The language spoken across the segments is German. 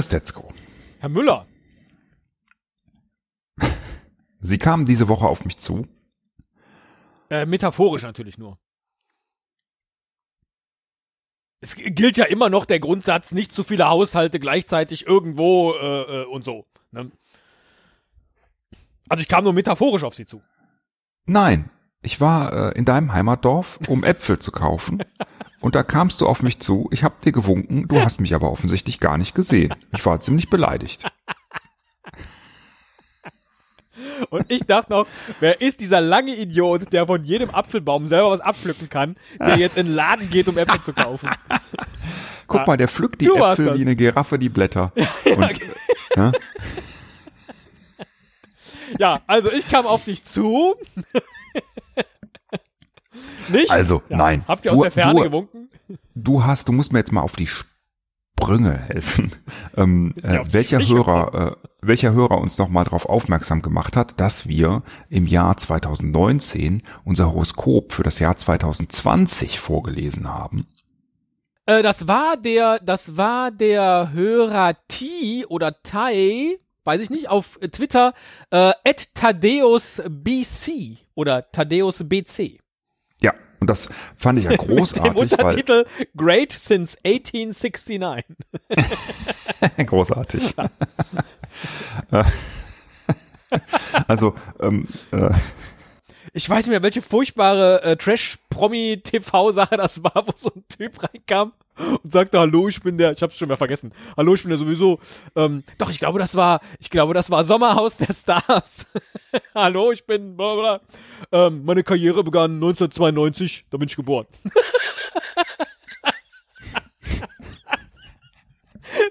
Christetzko. Herr Müller. Sie kamen diese Woche auf mich zu. Äh, metaphorisch natürlich nur. Es gilt ja immer noch der Grundsatz, nicht zu viele Haushalte gleichzeitig irgendwo äh, äh, und so. Ne? Also ich kam nur metaphorisch auf sie zu. Nein, ich war äh, in deinem Heimatdorf, um Äpfel zu kaufen. Und da kamst du auf mich zu, ich hab dir gewunken, du hast mich aber offensichtlich gar nicht gesehen. Ich war ziemlich beleidigt. Und ich dachte noch, wer ist dieser lange Idiot, der von jedem Apfelbaum selber was abpflücken kann, der jetzt in den Laden geht, um Äpfel zu kaufen? Guck Ah, mal, der pflückt die du Äpfel wie eine Giraffe die Blätter. Und, ja, Ja, also ich kam auf dich zu. Nicht? Also, Ja. nein. Habt ihr aus Du- der Ferne du- gewunken? du hast, du musst mir jetzt mal auf die Sprünge helfen. Ähm, äh, welcher Hörer, äh, welcher Hörer uns nochmal darauf aufmerksam gemacht hat, dass wir im Jahr 2019 unser Horoskop für das Jahr 2020 vorgelesen haben. Äh, das war der, das war der Hörer T oder Tai, weiß ich nicht, auf Twitter, äh, at TadeusBC oder TadeusBC. Ja, und das fand ich ja Dem großartig, weil Untertitel Great since 1869. großartig. Äh, also ähm, äh, Ich weiß nicht mehr, welche furchtbare äh, Trash-Promi-TV-Sache das war, wo so ein Typ reinkam und sagte, hallo, ich bin der, ich hab's schon mehr vergessen, hallo, ich bin der sowieso, ähm, doch, ich glaube, das war, ich glaube, das war Sommerhaus der Stars. hallo, ich bin, bla, bla. Ähm, meine Karriere begann 1992, da bin ich geboren.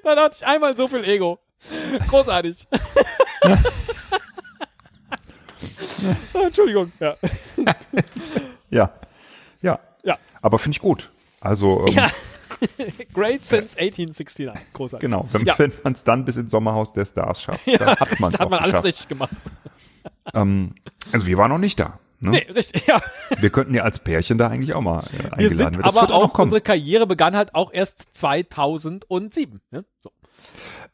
Dann hatte ich einmal so viel Ego. Großartig. Entschuldigung, ja. ja, ja, Ja. aber finde ich gut. Also ähm, Ja. Great since 1869. Großartig. genau, wenn, Ja. wenn man es dann bis ins Sommerhaus der Stars schafft, dann hat man es hat man alles geschafft. richtig gemacht. Ähm, also wir waren noch nicht da. Ne? Nee, richtig, ja. Wir könnten ja als Pärchen da eigentlich auch mal äh, Wir eingeladen sind werden. Das aber wird auch auch, unsere Karriere begann halt auch erst 2007. Ne? So.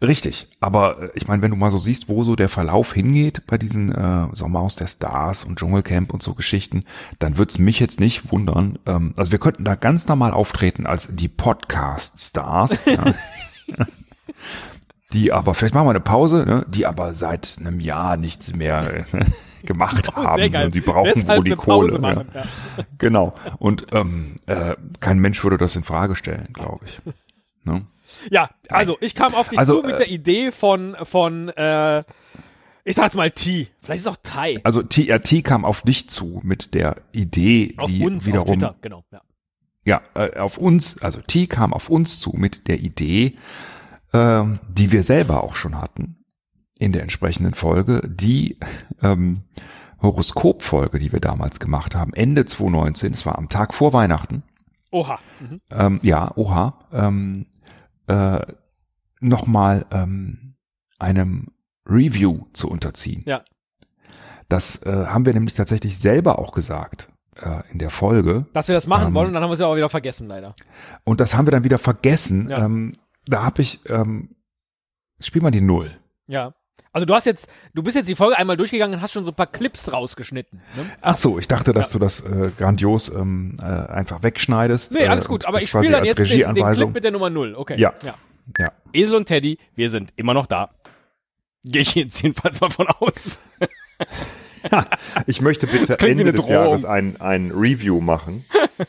Richtig, aber äh, ich meine, wenn du mal so siehst, wo so der Verlauf hingeht bei diesen äh, Sommerhaus der Stars und Dschungelcamp und so Geschichten, dann wird's mich jetzt nicht wundern. Ähm, also wir könnten da ganz normal auftreten als die Podcast-Stars. ja. Die aber, vielleicht machen wir eine Pause, ne? die aber seit einem Jahr nichts mehr äh, gemacht Oh, haben. geil. Und die brauchen Deshalb wohl die Kohle. machen. Ja. Ja. Genau. Und ähm, äh, kein Mensch würde das in Frage stellen, glaube ich. Ne? Ja, also ich kam auf dich Also, zu mit äh, der Idee von, von äh, ich sag's mal T. Vielleicht ist auch Tai. Also TRT kam auf dich zu mit der Idee, Auf die uns, auf wiederum Twitter, genau. Ja. ja äh, auf uns, also T kam auf uns zu mit der Idee, ähm, die wir selber auch schon hatten in der entsprechenden Folge, die ähm, Horoskopfolge, die wir damals gemacht haben, Ende 2019, es war am Tag vor Weihnachten, Oha. Mhm. ähm, ja, oha, ähm, äh, nochmal ähm, einem Review zu unterziehen. Ja. Das äh, haben wir nämlich tatsächlich selber auch gesagt äh, in der Folge. Dass wir das machen Ähm, wollen und dann haben wir es ja auch wieder vergessen, leider. Und das haben wir dann wieder vergessen. Ja. Ähm, da habe ich, ähm, spiel mal die Null. Ja. Also du hast jetzt, du bist jetzt die Folge einmal durchgegangen und hast schon so ein paar Clips rausgeschnitten. Ne? Ach so, ich dachte, dass du das äh, grandios ähm, äh, einfach wegschneidest. Nee, alles äh, gut, aber ich spiele dann jetzt den, den Clip mit der Nummer 0. Okay. Ja. ja. Ja. Esel und Teddy, wir sind immer noch da. Gehe ich jetzt jedenfalls mal von aus. Ich möchte bitte Ende des. Jahres ein, ein Review machen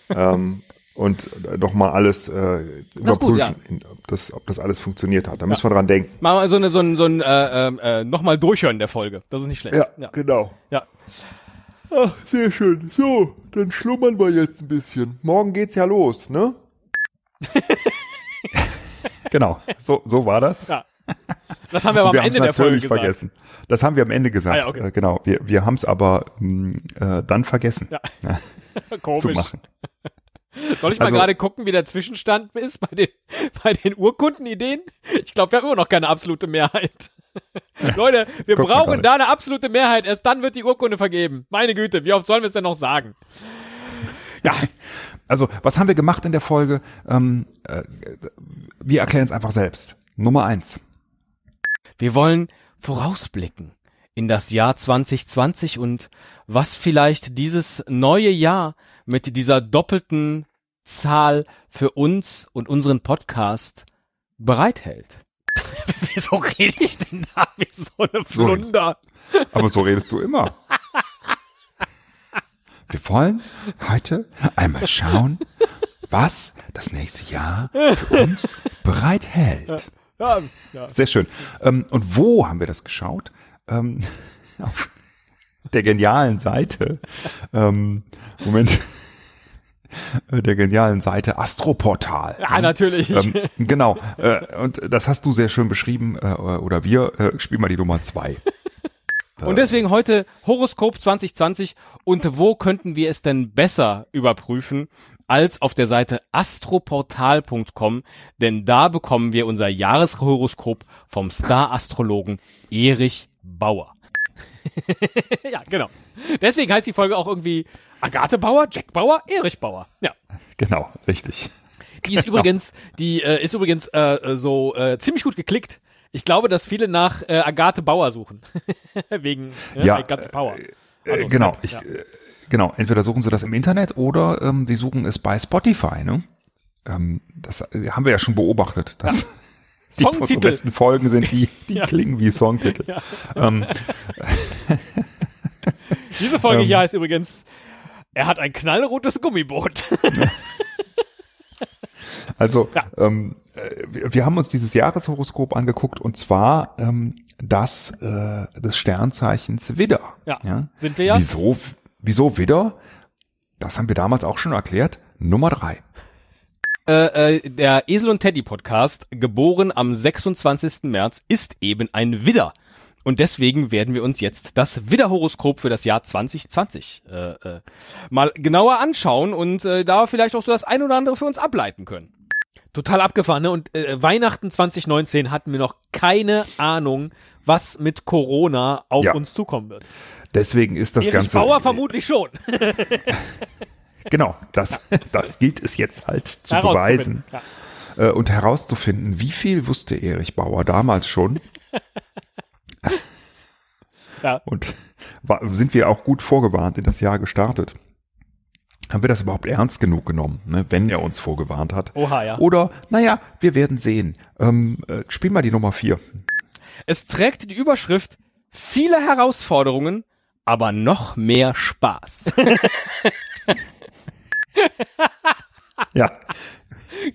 ähm, und doch mal alles äh, überprüfen, gut, ja. in- ob, das, ob das alles funktioniert hat. Da müssen wir dran denken. Machen wir so, eine, so ein, so ein äh, äh, nochmal durchhören der Folge. Das ist nicht schlecht. ja. genau. ja. Ach, sehr schön. So, dann schlummern wir jetzt ein bisschen. Morgen geht's ja los, ne? Genau, so, so war das. Ja. Das haben wir aber am haben's Ende der Folge gesagt. vergessen. Das haben wir am Ende gesagt. Ah, ja, okay. äh, genau, wir, wir haben es aber mh, äh, dann vergessen Ja. zu Komisch. machen. Soll ich mal Also- gerade gucken, wie der Zwischenstand ist bei den, bei den Urkundenideen? Ich glaube, wir haben immer noch keine absolute Mehrheit. Leute, wir Guck mal brauchen da eine absolute Mehrheit. Erst dann wird die Urkunde vergeben. Meine Güte, wie oft sollen wir es denn noch sagen? Ja, also was haben wir gemacht in der Folge? Ähm, äh, wir erklären es einfach selbst. Nummer eins. Wir wollen vorausblicken in das Jahr 2020 und was vielleicht dieses neue Jahr mit dieser doppelten Zahl für uns und unseren Podcast bereithält. Wieso rede ich denn da wie so eine Flunder? Aber so redest du immer. Wir wollen heute einmal schauen, was das nächste Jahr für uns bereithält. Ja, ja. Sehr schön. Ähm, und wo haben wir das geschaut? Ähm, auf der genialen Seite. Ähm, Moment. Der genialen Seite Astroportal. Ja, natürlich. Ähm, genau. Äh, und das hast du sehr schön beschrieben, äh, oder wir, äh, spiel mal die Nummer zwei. Und deswegen heute Horoskop 2020 und wo könnten wir es denn besser überprüfen als auf der Seite astroportal.com, denn da bekommen wir unser Jahreshoroskop vom Star-Astrologen Erich Bauer. ja, genau. Deswegen heißt die Folge auch irgendwie Agathe Bauer, Jack Bauer, Erich Bauer. Ja. Genau, richtig. Die ist übrigens, die äh, ist übrigens äh, so äh, ziemlich gut geklickt. Ich glaube, dass viele nach äh, Agathe Bauer suchen. Wegen äh, Ja, Agathe Bauer. Äh, Also, genau, Snap, ich, ja. äh, genau. Entweder suchen sie das im Internet oder ähm, sie suchen es bei Spotify. Ne? Ähm, das äh, haben wir ja schon beobachtet, dass die Songtitel. besten Folgen sind die, die Ja. klingen wie Songtitel. Ähm, Diese Folge ähm, hier heißt übrigens, er hat ein knallrotes Gummiboot. Also Ja. ähm, äh, wir, wir haben uns dieses Jahreshoroskop angeguckt und zwar ähm, das äh, des Sternzeichens Widder. Ja, sind wir ja. Wieso, wieso Widder? Das haben wir damals auch schon erklärt. Nummer drei. Äh, äh, der Esel und Teddy Podcast, geboren am 26. März, ist eben ein Widder. Und deswegen werden wir uns jetzt das Widderhoroskop für das Jahr 2020 äh, äh, mal genauer anschauen und äh, da vielleicht auch so das ein oder andere für uns ableiten können. Total abgefahren, ne? Und äh, Weihnachten 2019 hatten wir noch keine Ahnung, was mit Corona auf Ja. uns zukommen wird. Deswegen ist das Erich Ganze. Bauer vermutlich schon. Genau, das, das gilt es jetzt halt zu beweisen Ja. äh, und herauszufinden, wie viel wusste Erich Bauer damals schon Ja. und sind wir auch gut vorgewarnt in das Jahr gestartet. Haben wir das überhaupt ernst genug genommen, ne, wenn er uns vorgewarnt hat? Oha, ja. Oder, naja, wir werden sehen. Ähm, äh, spiel mal die Nummer vier. Es trägt die Überschrift viele Herausforderungen, aber noch mehr Spaß. Ja,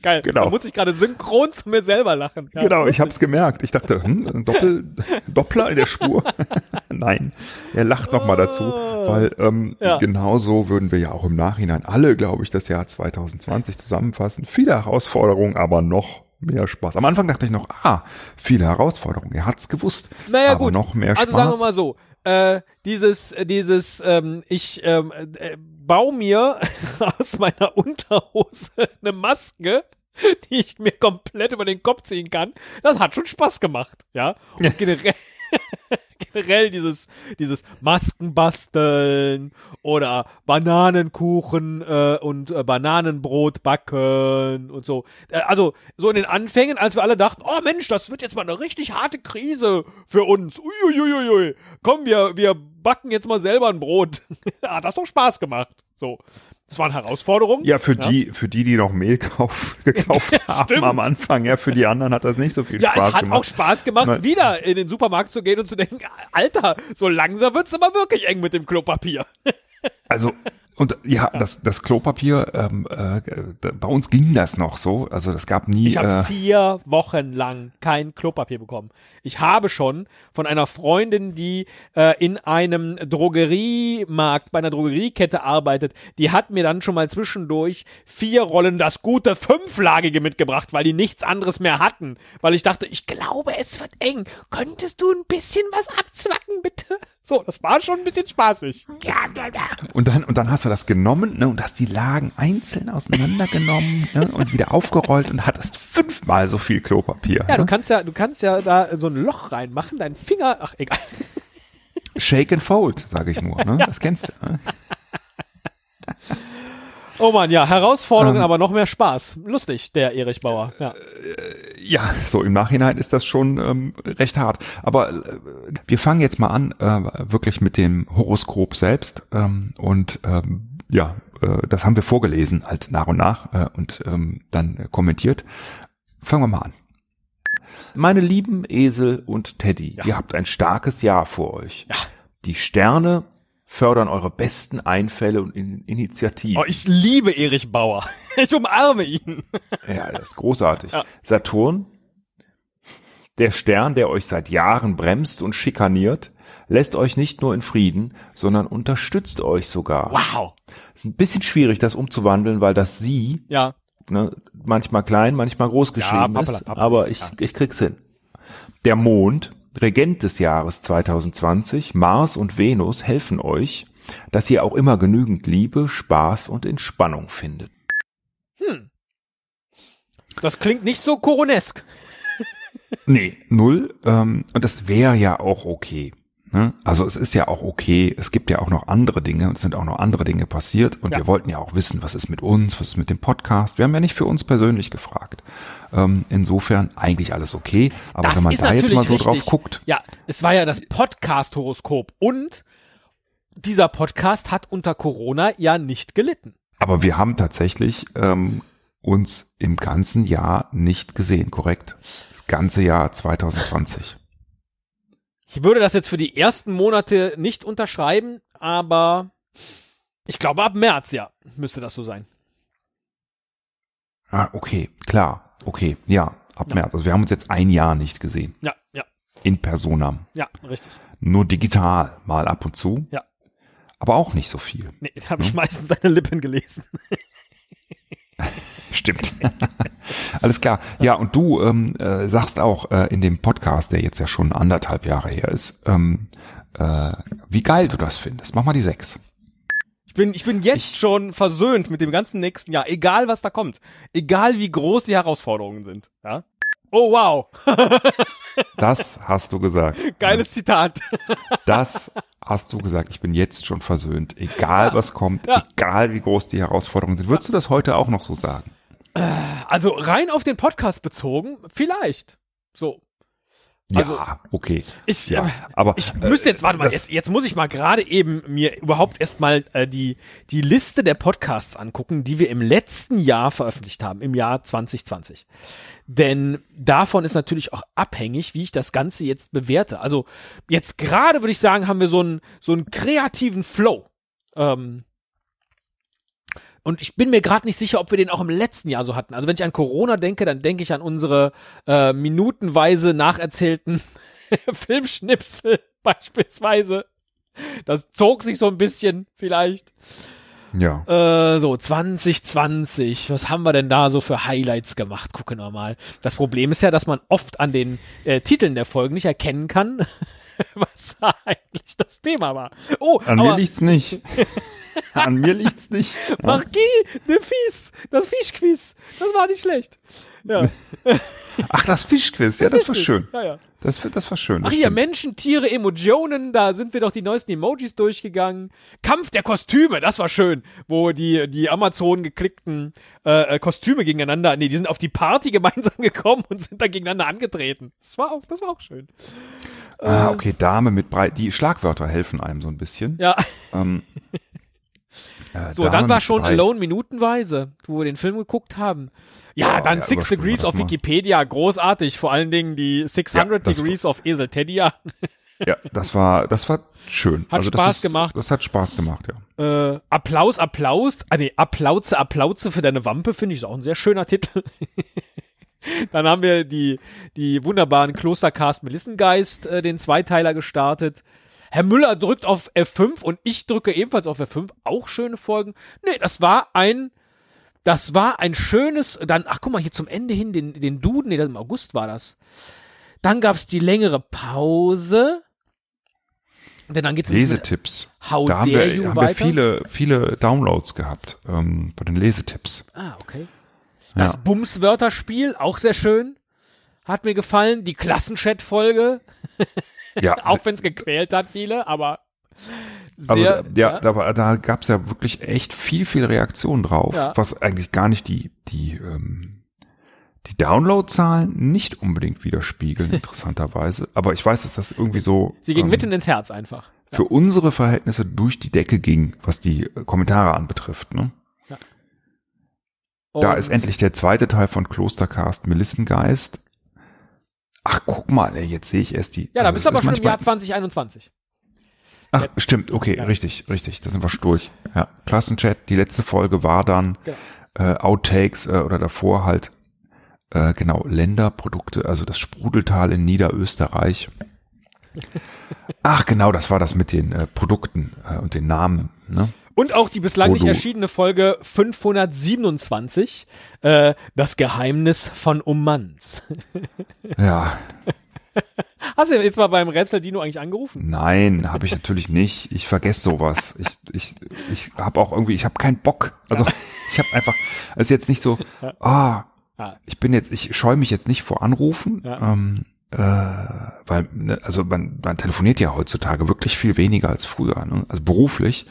Geil. Genau. Da muss ich gerade synchron zu mir selber lachen. Ja. genau, ich habe es gemerkt. Ich dachte, hm, ein Doppel, Doppler in der Spur. Nein, er lacht noch mal dazu, weil ähm, Ja. genauso würden wir ja auch im Nachhinein alle, glaube ich, das Jahr 2020 zusammenfassen. Viele Herausforderungen, aber noch mehr Spaß. Am Anfang dachte ich noch, ah, viele Herausforderungen. Er hat's gewusst. Naja, aber gut. noch mehr Spaß. Also sagen wir mal so, äh, dieses, äh, dieses, ähm, ich ähm, äh, baue mir aus meiner Unterhose eine Maske, die ich mir komplett über den Kopf ziehen kann. Das hat schon Spaß gemacht, ja. Und generell, generell dieses, dieses Masken basteln oder Bananenkuchen äh, und äh, Bananenbrot backen und so. Äh, also so in den Anfängen, als wir alle dachten, oh Mensch, das wird jetzt mal eine richtig harte Krise für uns. Uiuiuiui. Komm, wir, wir backen jetzt mal selber ein Brot. Hat das doch Spaß gemacht. So. Das waren Herausforderungen. Ja, für die, für die, die noch Mehl kauf, gekauft haben Stimmt. am Anfang, ja, für die anderen hat das nicht so viel Ja, Spaß es hat gemacht. auch Spaß gemacht, Nein. wieder in den Supermarkt zu gehen und zu denken, Alter, so langsam wird's aber wirklich eng mit dem Klopapier. Also und ja, das, das Klopapier, ähm, äh, bei uns ging das noch so. Also es gab nie. Ich habe äh, vier Wochen lang kein Klopapier bekommen. Ich habe schon von einer Freundin, die äh, in einem Drogeriemarkt bei einer Drogeriekette arbeitet, die hat mir dann schon mal zwischendurch vier Rollen das gute fünflagige mitgebracht, weil die nichts anderes mehr hatten. Weil ich dachte, ich glaube, es wird eng. Könntest du ein bisschen was abzwacken, bitte? So, das war schon ein bisschen spaßig. Ja, ja, ja. und dann und dann hast du das genommen ne, und hast die Lagen einzeln auseinandergenommen ne, und wieder aufgerollt und hattest fünfmal so viel Klopapier. Ja, du ne? kannst ja, du kannst ja da so ein Loch reinmachen, deinen Finger, ach egal. Shake and fold, sage ich nur. Ne? Das kennst du. Ne? Oh man, ja, Herausforderungen, Ähm. aber noch mehr Spaß. Lustig, der Erich Bauer. Ja. Ja, so im Nachhinein ist das schon ähm, recht hart. Aber äh, wir fangen jetzt mal an, äh, wirklich mit dem Horoskop selbst. Ähm, und ähm, ja, äh, das haben wir vorgelesen, halt nach und nach äh, und ähm, dann äh, kommentiert. Fangen wir mal an. Meine lieben Esel und Teddy, Ja. ihr habt ein starkes Jahr vor euch. Ja. Die Sterne fördern eure besten Einfälle und In Initiativen. Oh, ich liebe Erich Bauer. Ich umarme ihn. Ja, das ist großartig. Ja. Saturn, der Stern, der euch seit Jahren bremst und schikaniert, lässt euch nicht nur in Frieden, sondern unterstützt euch sogar. Wow. Ist ein bisschen schwierig, das umzuwandeln, weil das Sie Ja. ne, manchmal klein, manchmal groß geschrieben Pappala, ist, Pappala, aber ich, ja. ich krieg's hin. Der Mond, Regent des Jahres 2020, Mars und Venus helfen euch, dass ihr auch immer genügend Liebe, Spaß und Entspannung findet. Das klingt nicht so koronesk. Nee, null. Ähm, und das wäre ja auch okay. Ne? Also es ist ja auch okay. Es gibt ja auch noch andere Dinge und es sind auch noch andere Dinge passiert. Und Ja. wir wollten ja auch wissen, was ist mit uns, was ist mit dem Podcast. Wir haben ja nicht für uns persönlich gefragt. Ähm, insofern eigentlich alles okay. Aber das wenn man da jetzt mal so richtig. drauf guckt, Ja, es war ja das Podcast-Horoskop und dieser Podcast hat unter Corona ja nicht gelitten. aber wir haben tatsächlich ähm, uns im ganzen Jahr nicht gesehen, korrekt? Das ganze Jahr 2020. Ich würde das jetzt für die ersten Monate nicht unterschreiben, aber ich glaube ab März, ja, müsste das so sein. Ah, okay, klar, okay, ja, ab Ja. März. Also wir haben uns jetzt ein Jahr nicht gesehen. Ja, ja, In Personam. ja, richtig. Nur digital, mal ab und zu. Ja. Aber auch nicht so viel. Nee, da habe ich meistens seine Lippen gelesen. Stimmt. Alles klar. Ja, und du ähm, äh, sagst auch äh, in dem Podcast, der jetzt ja schon anderthalb Jahre her ist, ähm, äh, wie geil du das findest. Mach mal die sechs. Ich bin, ich bin jetzt schon versöhnt mit dem ganzen nächsten Jahr, egal was da kommt. Egal wie groß die Herausforderungen sind. Ja? Oh wow, Das hast du gesagt. geiles Zitat. Das hast du gesagt. Ich bin jetzt schon versöhnt. Egal was kommt, Ja. egal wie groß die Herausforderungen sind. Würdest du das heute auch noch so sagen? Also rein auf den Podcast bezogen, vielleicht. So. Also- ja, okay. Ich, Ja, äh, aber ich müsste jetzt, warte mal, das- jetzt, jetzt muss ich mal gerade eben mir überhaupt erstmal äh, die, die Liste der Podcasts angucken, die wir im letzten Jahr veröffentlicht haben, im Jahr 2020. Denn davon ist natürlich auch abhängig, wie ich das Ganze jetzt bewerte. Also jetzt gerade würde ich sagen, haben wir so einen, so einen kreativen Flow. Ähm, und ich bin mir gerade nicht sicher, ob wir den auch im letzten Jahr so hatten. Also wenn ich an Corona denke, dann denke ich an unsere äh, minutenweise nacherzählten Filmschnipsel beispielsweise. Das zog sich so ein bisschen vielleicht. ja. Äh, so, 2020. Was haben wir denn da so für Highlights gemacht? Gucken wir mal. Das Problem ist ja, dass man oft an den äh, Titeln der Folgen nicht erkennen kann, was eigentlich das Thema war. Oh, An aber mir liegt's nicht. An mir liegt's nicht. Ja. Marquis de Fies, das Fischquiz, das war nicht schlecht. Ja, Ach, das Fischquiz. Ja, das war schön. Ja, ja. Das, das war schön. Ach stimmt. Menschen, Tiere, Emotionen, da sind wir doch die neuesten Emojis durchgegangen. Kampf der Kostüme, das war schön, wo die, die Amazon geklickten äh, äh, Kostüme gegeneinander, nee, die sind auf die Party gemeinsam gekommen und sind dann gegeneinander angetreten. Das war auch, das war auch schön. Ah, okay, Dame mit breit. Die Schlagwörter helfen einem so ein bisschen. Ja, Ähm, so, dann war schon breit. Alone minutenweise, wo wir den Film geguckt haben. Ja, Ja, dann ja, Six Degrees auf mal. Wikipedia, großartig. Vor allen Dingen die 600 Ja, Degrees of Esel Tedia. Ja, das war, das war schön. Hat also Spaß ist, gemacht. Das hat Spaß gemacht, ja. Äh, Applaus, Applaus. Ah, nee, Applauze, Applauze für deine Wampe, finde ich ist auch ein sehr schöner Titel. Dann haben wir die, die wunderbaren Klostercast Melissengeist, äh, den Zweiteiler gestartet. Herr Müller drückt auf F5 und ich drücke ebenfalls auf F5. Auch schöne Folgen. Nee, das war ein, das war ein schönes, dann, ach guck mal, hier zum Ende hin, den, den Duden, nee, das im August war das. Dann gab's die längere Pause. Denn dann geht's Lesetipps. How da haben wir, haben wir viele, viele Downloads gehabt ähm, bei den Lesetipps. Ah, okay. Das Ja. Bums-Wörterspiel, auch sehr schön. Hat mir gefallen. Die Klassenchat-Folge, Ja, auch wenn es gequält hat, viele, aber also, sehr. ja, da, da gab es ja wirklich echt viel, viel Reaktion drauf, Ja. was eigentlich gar nicht die, die, ähm, die Downloadzahlen nicht unbedingt widerspiegeln, interessanterweise. Aber ich weiß, dass das irgendwie so Sie ging ähm, mitten ins Herz einfach. für unsere Verhältnisse durch die Decke ging, was die äh, Kommentare anbetrifft. Ne? Da ist endlich der zweite Teil von Klostercast Melissengeist. Ach, guck mal, ey, jetzt sehe ich erst die. Ja, da also bist du aber schon im Jahr 2021. Ach, stimmt, okay, Ja. richtig, richtig. Da sind wir schon durch. Ja, Klassenchat, die letzte Folge war dann Genau. äh, Outtakes äh, oder davor halt äh, genau Länderprodukte, also das Sprudeltal in Niederösterreich. Ach, genau, das war das mit den äh, Produkten äh, und den Namen. Ne? Und auch die bislang nicht erschienene Folge 527, äh, Das Geheimnis von Ummanz. Ja, Hast du jetzt mal beim Rätsel Dino eigentlich angerufen? nein, habe ich natürlich nicht. Ich vergesse sowas. Ich ich ich habe auch irgendwie, ich habe keinen Bock. Also ich habe einfach, es ist jetzt nicht so. Ah, Ah, ich bin jetzt, ich scheue mich jetzt nicht vor Anrufen, Ja. ähm, äh, weil, ne, also man, man telefoniert ja heutzutage wirklich viel weniger als früher. Ne? Also beruflich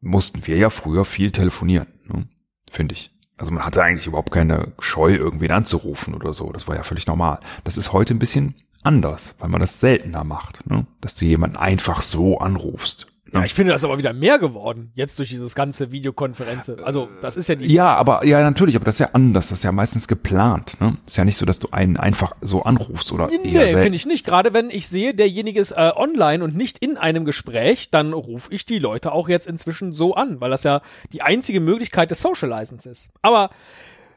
mussten wir ja früher viel telefonieren, ne? finde ich. Also man hatte eigentlich überhaupt keine Scheu, irgendwen anzurufen oder so. Das war ja völlig normal. Das ist heute ein bisschen anders, weil man das seltener macht, ne? dass du jemanden einfach so anrufst. Ja, ich finde das aber wieder mehr geworden, jetzt durch dieses ganze Videokonferenz. Also, das ist ja die. Ja, aber ja, natürlich, aber das ist ja anders. Das ist ja meistens geplant. Ne? Ist ja nicht so, dass du einen einfach so anrufst oder Nee, finde ich nicht. Gerade wenn ich sehe, derjenige ist äh, online und nicht in einem Gespräch, dann rufe ich die Leute auch jetzt inzwischen so an, weil das ja die einzige Möglichkeit des Socializens ist. Aber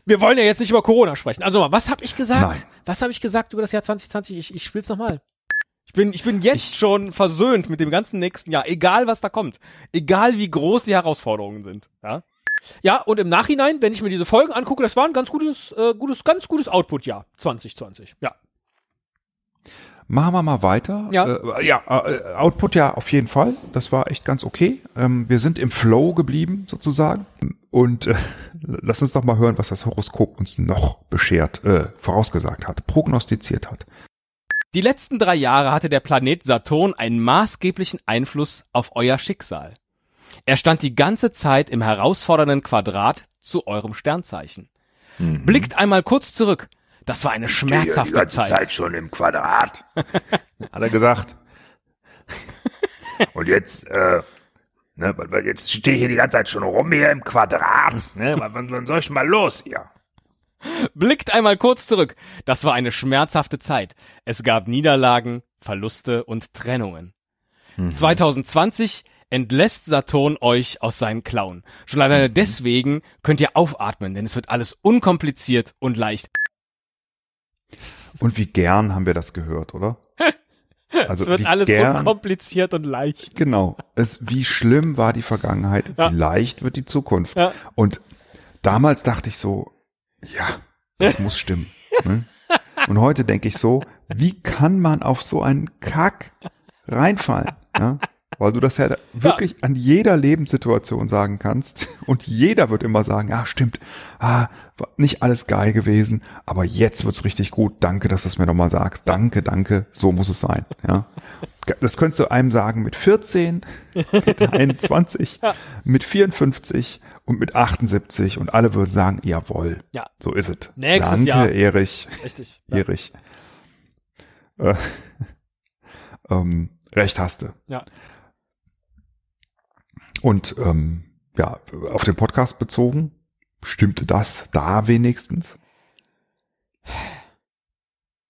wir wollen ja jetzt nicht über Corona sprechen. Also mal, was habe ich gesagt? Nein. Was habe ich gesagt über das Jahr 2020? Ich, ich spiel's nochmal. Ich bin, ich bin jetzt schon versöhnt mit dem ganzen nächsten Jahr, egal was da kommt. Egal wie groß die Herausforderungen sind. Ja, ja und im Nachhinein, wenn ich mir diese Folgen angucke, das war ein ganz gutes, äh, gutes, ganz gutes Output-Jahr 2020. Ja. Machen wir mal weiter. Ja. äh, ja äh, Output ja auf jeden Fall. Das war echt ganz okay. Ähm, wir sind im Flow geblieben sozusagen. Und äh, lass uns doch mal hören, was das Horoskop uns noch beschert, äh, vorausgesagt hat, prognostiziert hat. Die letzten drei Jahre hatte der Planet Saturn einen maßgeblichen Einfluss auf euer Schicksal. Er stand die ganze Zeit im herausfordernden Quadrat zu eurem Sternzeichen. Blickt einmal kurz zurück. Das war eine schmerzhafte die ganze Zeit. Zeit schon im Quadrat. Hat er gesagt. Und jetzt, äh, ne, weil- weil jetzt stehe ich hier die ganze Zeit schon rum hier im Quadrat. Ne, wann, wann soll ich mal los hier? Blickt einmal kurz zurück. Das war eine schmerzhafte Zeit. Es gab Niederlagen, Verluste und Trennungen. 2020 entlässt Saturn euch aus seinen Klauen. Schon alleine deswegen könnt ihr aufatmen, denn es wird alles unkompliziert und leicht. Und wie gern haben wir das gehört, oder? Also es wird alles gern, unkompliziert und leicht. Genau. Es, wie schlimm war die Vergangenheit, Ja. wie leicht wird die Zukunft. Ja. Und damals dachte ich so, ja, das muss stimmen. Ne? Und heute denke ich so, wie kann man auf so einen Kack reinfallen? Ja? Weil du das ja wirklich an jeder Lebenssituation sagen kannst. Und jeder wird immer sagen, ja, stimmt, ah, nicht alles geil gewesen, aber jetzt wird's richtig gut. Danke, dass du es mir nochmal sagst. Danke, danke, so muss es sein. Ja. Das könntest du einem sagen mit 14, mit 21, mit 54 und mit 78 und alle würden sagen, jawohl, Ja. so ist es. Nächstes Danke, Jahr. Erich. Richtig. Ja. Erich. Äh, ähm, recht hast du. Ja. Und ähm, ja, auf den Podcast bezogen, stimmte das da wenigstens?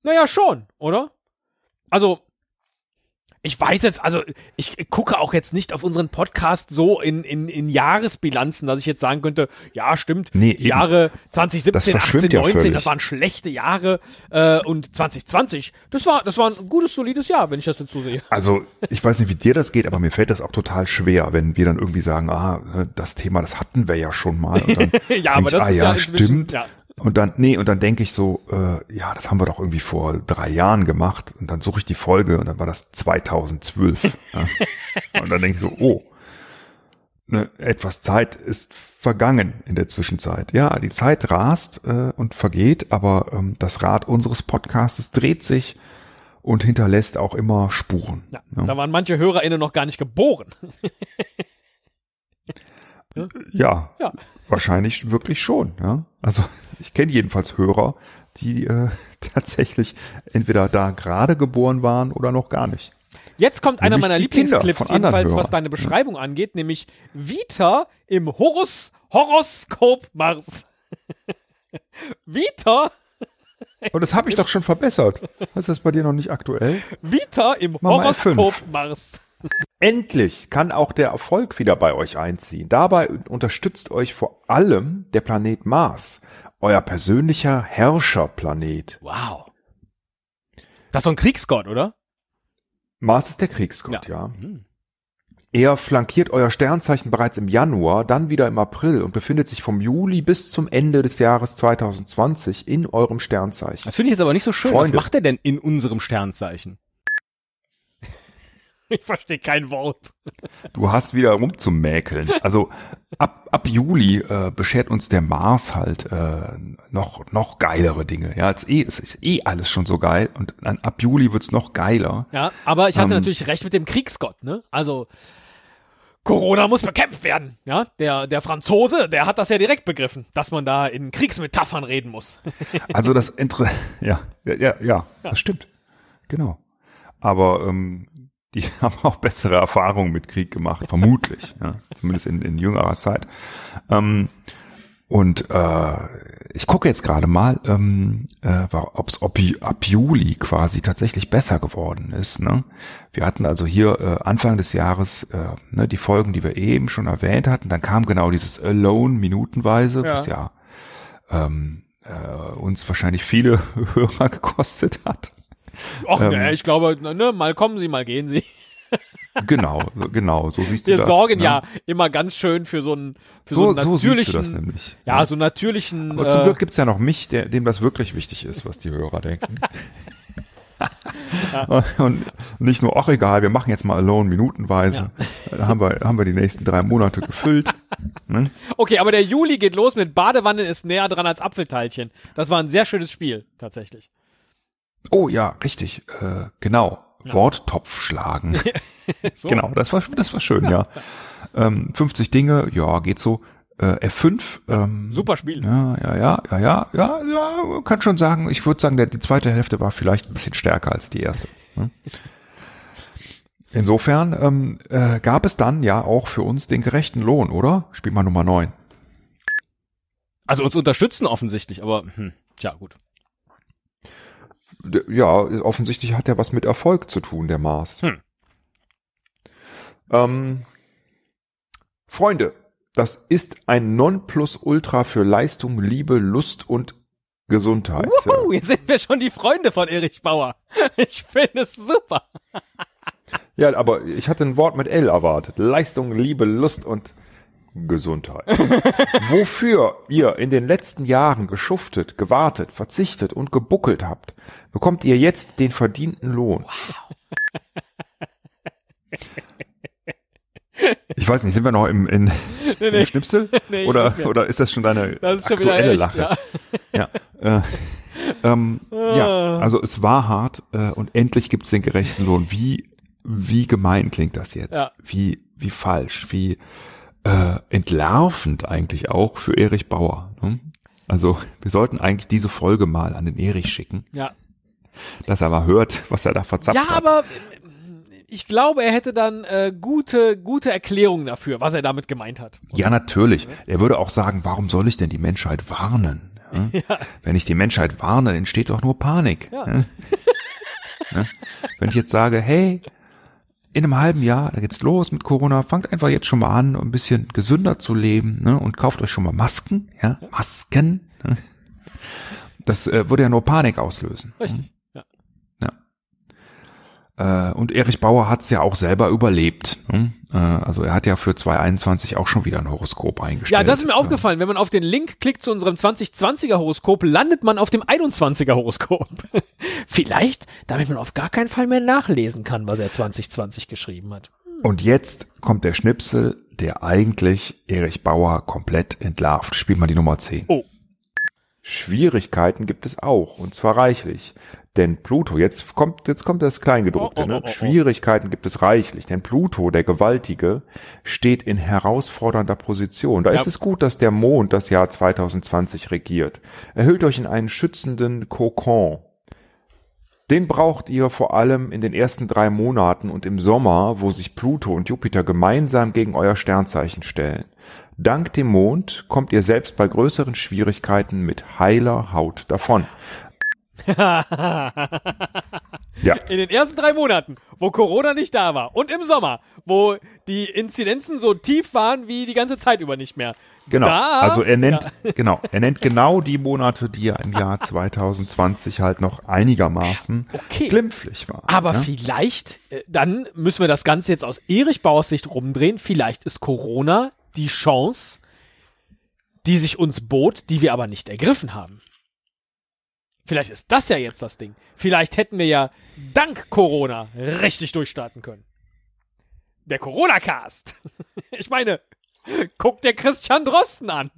Naja, schon, oder? Also, ich weiß jetzt, also ich gucke auch jetzt nicht auf unseren Podcast so in, in, in Jahresbilanzen, dass ich jetzt sagen könnte, ja, stimmt, Nee, die eben. Jahre 2017, Das 18, verschwimmt ja 19, völlig. das waren schlechte Jahre äh, und 2020, das war, das war ein gutes, solides Jahr, wenn ich das jetzt so sehe. Also, ich weiß nicht, wie dir das geht, aber mir fällt das auch total schwer, wenn wir dann irgendwie sagen, ah, das Thema, das hatten wir ja schon mal. Und dann Ja, aber ich, das ah, ist ja ja, stimmt. ja. Und dann, nee, und dann denke ich so, äh, ja, das haben wir doch irgendwie vor drei Jahren gemacht. Und dann suche ich die Folge und dann war das 2012. ja. Und dann denke ich so, oh, ne, etwas Zeit ist vergangen in der Zwischenzeit. Ja, die Zeit rast äh, und vergeht, aber ähm, das Rad unseres Podcastes dreht sich und hinterlässt auch immer Spuren. Ja, Ja. Da waren manche HörerInnen noch gar nicht geboren. Ja, Ja. wahrscheinlich wirklich schon, ja. Also ich kenne jedenfalls Hörer, die äh, tatsächlich entweder da gerade geboren waren oder noch gar nicht. Jetzt kommt einer Nämlich meiner die Kinder Lieblingsclips, jedenfalls was deine Beschreibung angeht, nämlich Vita im Horus Horoskop Mars. Vita, Aber das habe ich doch schon verbessert. Ist das bei dir noch nicht aktuell? Vita im mal Horoskop F5. Mars. Endlich kann auch der Erfolg wieder bei euch einziehen. Dabei unterstützt euch vor allem der Planet Mars, euer persönlicher Herrscherplanet. Wow. Das ist so ein Kriegsgott, oder? Mars ist der Kriegsgott, ja. Hm. Er flankiert euer Sternzeichen bereits im Januar, dann wieder im April und befindet sich vom Juli bis zum Ende des Jahres 2020 in eurem Sternzeichen. Das finde ich jetzt aber nicht so schön. Freunde. Was macht er denn in unserem Sternzeichen? ich verstehe kein Wort. Du hast wieder rumzumäkeln. Also ab, ab Juli äh, beschert uns der Mars halt äh, noch noch geilere Dinge. Ja, es, eh, es ist eh alles schon so geil und dann, ab Juli wird's noch geiler. Ja, aber ich hatte Ähm. natürlich recht mit dem Kriegsgott, ne? Also Corona muss bekämpft werden. Ja, der, der Franzose, der hat das ja direkt begriffen, dass man da in Kriegsmetaphern reden muss. Also das Inter ja, ja, ja, ja, das stimmt. Genau. Aber ähm, die haben auch bessere Erfahrungen mit Krieg gemacht, vermutlich, ja, zumindest in, in jüngerer Zeit. Ähm, und äh, ich gucke jetzt gerade mal, ähm, äh, ob es ab, ab Juli quasi tatsächlich besser geworden ist. Ne? Wir hatten also hier äh, Anfang des Jahres äh, ne, die Folgen, die wir eben schon erwähnt hatten. Dann kam genau dieses Alone minutenweise, Ja. was ja ähm, äh, uns wahrscheinlich viele Hörer gekostet hat. Och, Ähm. ne, ich glaube, ne, mal kommen Sie, mal gehen Sie. Genau, so, genau, so siehst du Wir das. sorgen ne? ja immer ganz schön für so einen, für so, so so einen siehst du natürlichen, das nämlich. ja, so einen natürlichen, Aber zum äh, Glück gibt's ja noch mich, der, dem das wirklich wichtig ist, was die Hörer denken. Und nicht nur, ach egal, wir machen jetzt mal Alone minutenweise. Da haben wir, haben wir die nächsten drei Monate gefüllt. Ne? okay, aber der Juli geht los mit Badewanne ist näher dran als Apfelteilchen. Das war ein sehr schönes Spiel, tatsächlich. Oh ja, richtig, äh, genau. Worttopf schlagen. So. Genau, das war, das war schön, ja. Ähm, 50 Dinge, ja, geht so. Äh, F5, ähm, Super Spiel. Ja, ja, ja, ja, ja, ja, ja, kann schon sagen, ich würde sagen, der, die zweite Hälfte war vielleicht ein bisschen stärker als die erste. ne? Insofern ähm, äh, gab es dann ja auch für uns den gerechten Lohn, oder? Spiel mal Nummer 9. Also uns unterstützen offensichtlich, aber hm, tja, gut. Ja, offensichtlich hat er was mit Erfolg zu tun, der Mars. Hm. Ähm, Freunde, das ist ein Nonplusultra für Leistung, Liebe, Lust und Gesundheit. Wuhu, jetzt sind wir schon die Freunde von Erich Bauer. Ich finde es super. Ja, aber ich hatte ein Wort mit L erwartet. Leistung, Liebe, Lust und Gesundheit. Wofür ihr in den letzten Jahren geschuftet, gewartet, verzichtet und gebuckelt habt, bekommt ihr jetzt den verdienten Lohn. Ich weiß nicht, sind wir noch im, in, im Schnipsel? Nee, oder, oder ist das schon deine Das ist schon aktuelle echt, Lache? ja. Ja, äh, ähm, Ah. ja, also es war hart äh, und endlich gibt's den gerechten Lohn. Wie wie gemein klingt das jetzt? Ja. Wie wie falsch? Wie äh, entlarvend eigentlich auch für Erich Bauer. Ne? Also wir sollten eigentlich diese Folge mal an den Erich schicken, Ja, dass er mal hört, was er da verzapft ja hat. aber äh, ich glaube, er hätte dann äh, gute, gute Erklärungen dafür, was er damit gemeint hat. Ja, natürlich. Er würde auch sagen, warum soll ich denn die Menschheit warnen? Ja? Wenn ich die Menschheit warne, entsteht doch nur Panik. Ja. Wenn ich jetzt sage, hey, in einem halben Jahr, da geht's los mit Corona, fangt einfach jetzt schon mal an, ein bisschen gesünder zu leben ne? und kauft euch schon mal Masken, ja, Masken. Das äh, würde ja nur Panik auslösen. Richtig. Äh, und Erich Bauer hat's ja auch selber überlebt. Ne? Äh, also er hat ja für 2021 auch schon wieder ein Horoskop eingestellt. Ja, das ist mir aufgefallen. Wenn man auf den Link klickt zu unserem 2020er Horoskop, landet man auf dem 21er Horoskop. Vielleicht, damit man auf gar keinen Fall mehr nachlesen kann, was er 2020 geschrieben hat. Und jetzt kommt der Schnipsel, der eigentlich Erich Bauer komplett entlarvt. Spiel mal die Nummer 10. Oh. Schwierigkeiten gibt es auch, und zwar reichlich. Denn Pluto, jetzt kommt, jetzt kommt das Kleingedruckte, Oh, oh, ne? oh. Schwierigkeiten gibt es reichlich, denn Pluto, der Gewaltige, steht in herausfordernder Position. Da Ja. ist es gut, dass der Mond das Jahr 2020 regiert. Er hüllt euch in einen schützenden Kokon. Den braucht ihr vor allem in den ersten drei Monaten und im Sommer, wo sich Pluto und Jupiter gemeinsam gegen euer Sternzeichen stellen. Dank dem Mond kommt ihr selbst bei größeren Schwierigkeiten mit heiler Haut davon. Ja, In den ersten drei Monaten, wo Corona nicht da war und im Sommer, wo die Inzidenzen so tief waren wie die ganze Zeit über nicht mehr. genau. Da, also er nennt, genau, er nennt genau die Monate, die ja im Jahr 2020 halt noch einigermaßen Okay. glimpflich waren. Aber ne? vielleicht, äh, dann müssen wir das Ganze jetzt aus Erich Bauers Sicht rumdrehen. Vielleicht ist Corona die Chance, die sich uns bot, die wir aber nicht ergriffen haben. Vielleicht ist das ja jetzt das Ding. Vielleicht hätten wir ja dank Corona richtig durchstarten können. Der Corona-Cast. Ich meine, guck dir Christian Drosten an.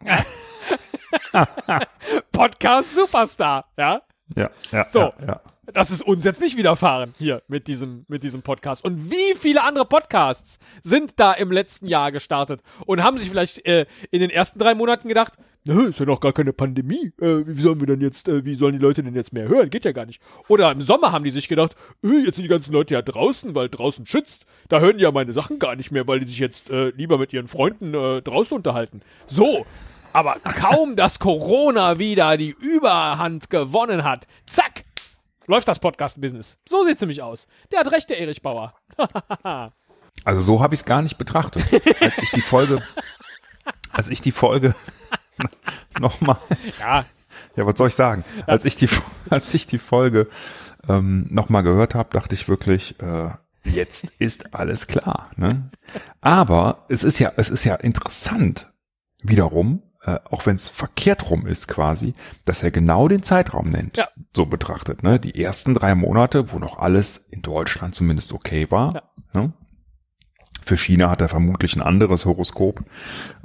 Podcast Superstar, ja? Ja, ja, So. ja, ja. Das ist uns jetzt nicht widerfahren hier mit diesem, mit diesem Podcast. Und wie viele andere Podcasts sind da im letzten Jahr gestartet und haben sich vielleicht äh, in den ersten drei Monaten gedacht, "Nö, ist ja noch gar keine Pandemie. Äh, wie sollen wir denn jetzt, äh, wie sollen die Leute denn jetzt mehr hören? Geht ja gar nicht. Oder im Sommer haben die sich gedacht, äh, jetzt sind die ganzen Leute ja draußen, weil draußen schützt. Da hören die ja meine Sachen gar nicht mehr, weil die sich jetzt äh, lieber mit ihren Freunden äh, draußen unterhalten. So. Aber kaum, dass Corona wieder die Überhand gewonnen hat, zack, läuft das Podcast-Business. So sieht's nämlich aus. Der hat recht, der Erich Bauer. Also so habe ich es gar nicht betrachtet. Als ich die Folge, als ich die Folge nochmal, Ja, ja, was soll ich sagen? Als ich die, als ich die Folge ähm, nochmal gehört habe, dachte ich wirklich, äh, jetzt ist alles klar. Ne? Aber es ist ja, es ist ja interessant, wiederum, äh, auch wenn es verkehrt rum ist quasi, dass er genau den Zeitraum nennt, Ja. so betrachtet. Ne? Die ersten drei Monate, wo noch alles in Deutschland zumindest okay war. Ne? Für China hat er vermutlich ein anderes Horoskop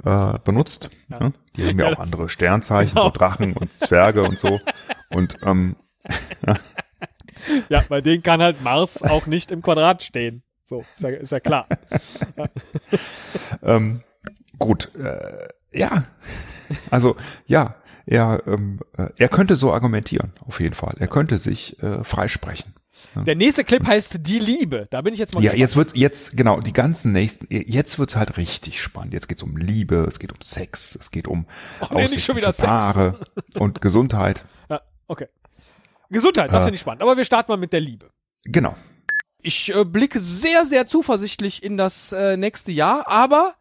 äh, benutzt. Ne? Die haben ja, Ja, auch andere Sternzeichen, genau. so Drachen und Zwerge und so. Und ähm, ja, bei denen kann halt Mars auch nicht im Quadrat stehen. So, ist ja, ist ja klar. ähm, gut, äh, ja, also ja, er, ähm, äh, er könnte so argumentieren, auf jeden Fall. Er könnte sich äh, freisprechen. Der nächste Clip heißt Die Liebe. Da bin ich jetzt mal Ja, gespannt. jetzt wird jetzt genau die ganzen nächsten. Jetzt wird's halt richtig spannend. Jetzt geht's um Liebe, es geht um Sex, es geht um Ach nee, nicht schon wieder Paare und Gesundheit. Ja, okay. Gesundheit, das Äh. finde ich spannend. Aber wir starten mal mit der Liebe. Genau. Ich äh, blicke sehr, sehr zuversichtlich in das äh, nächste Jahr, aber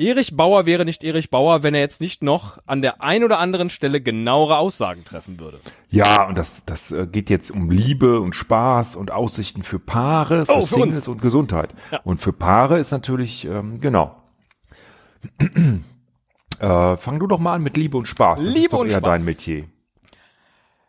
Erich Bauer wäre nicht Erich Bauer, wenn er jetzt nicht noch an der ein oder anderen Stelle genauere Aussagen treffen würde. Ja, und das, das äh, geht jetzt um Liebe und Spaß und Aussichten für Paare, für Oh, für Singles uns. und Gesundheit. Ja. Und für Paare ist natürlich, ähm, genau. äh, fang du doch mal an mit Liebe und Spaß. Das Liebe ist doch und eher Spaß. dein Metier.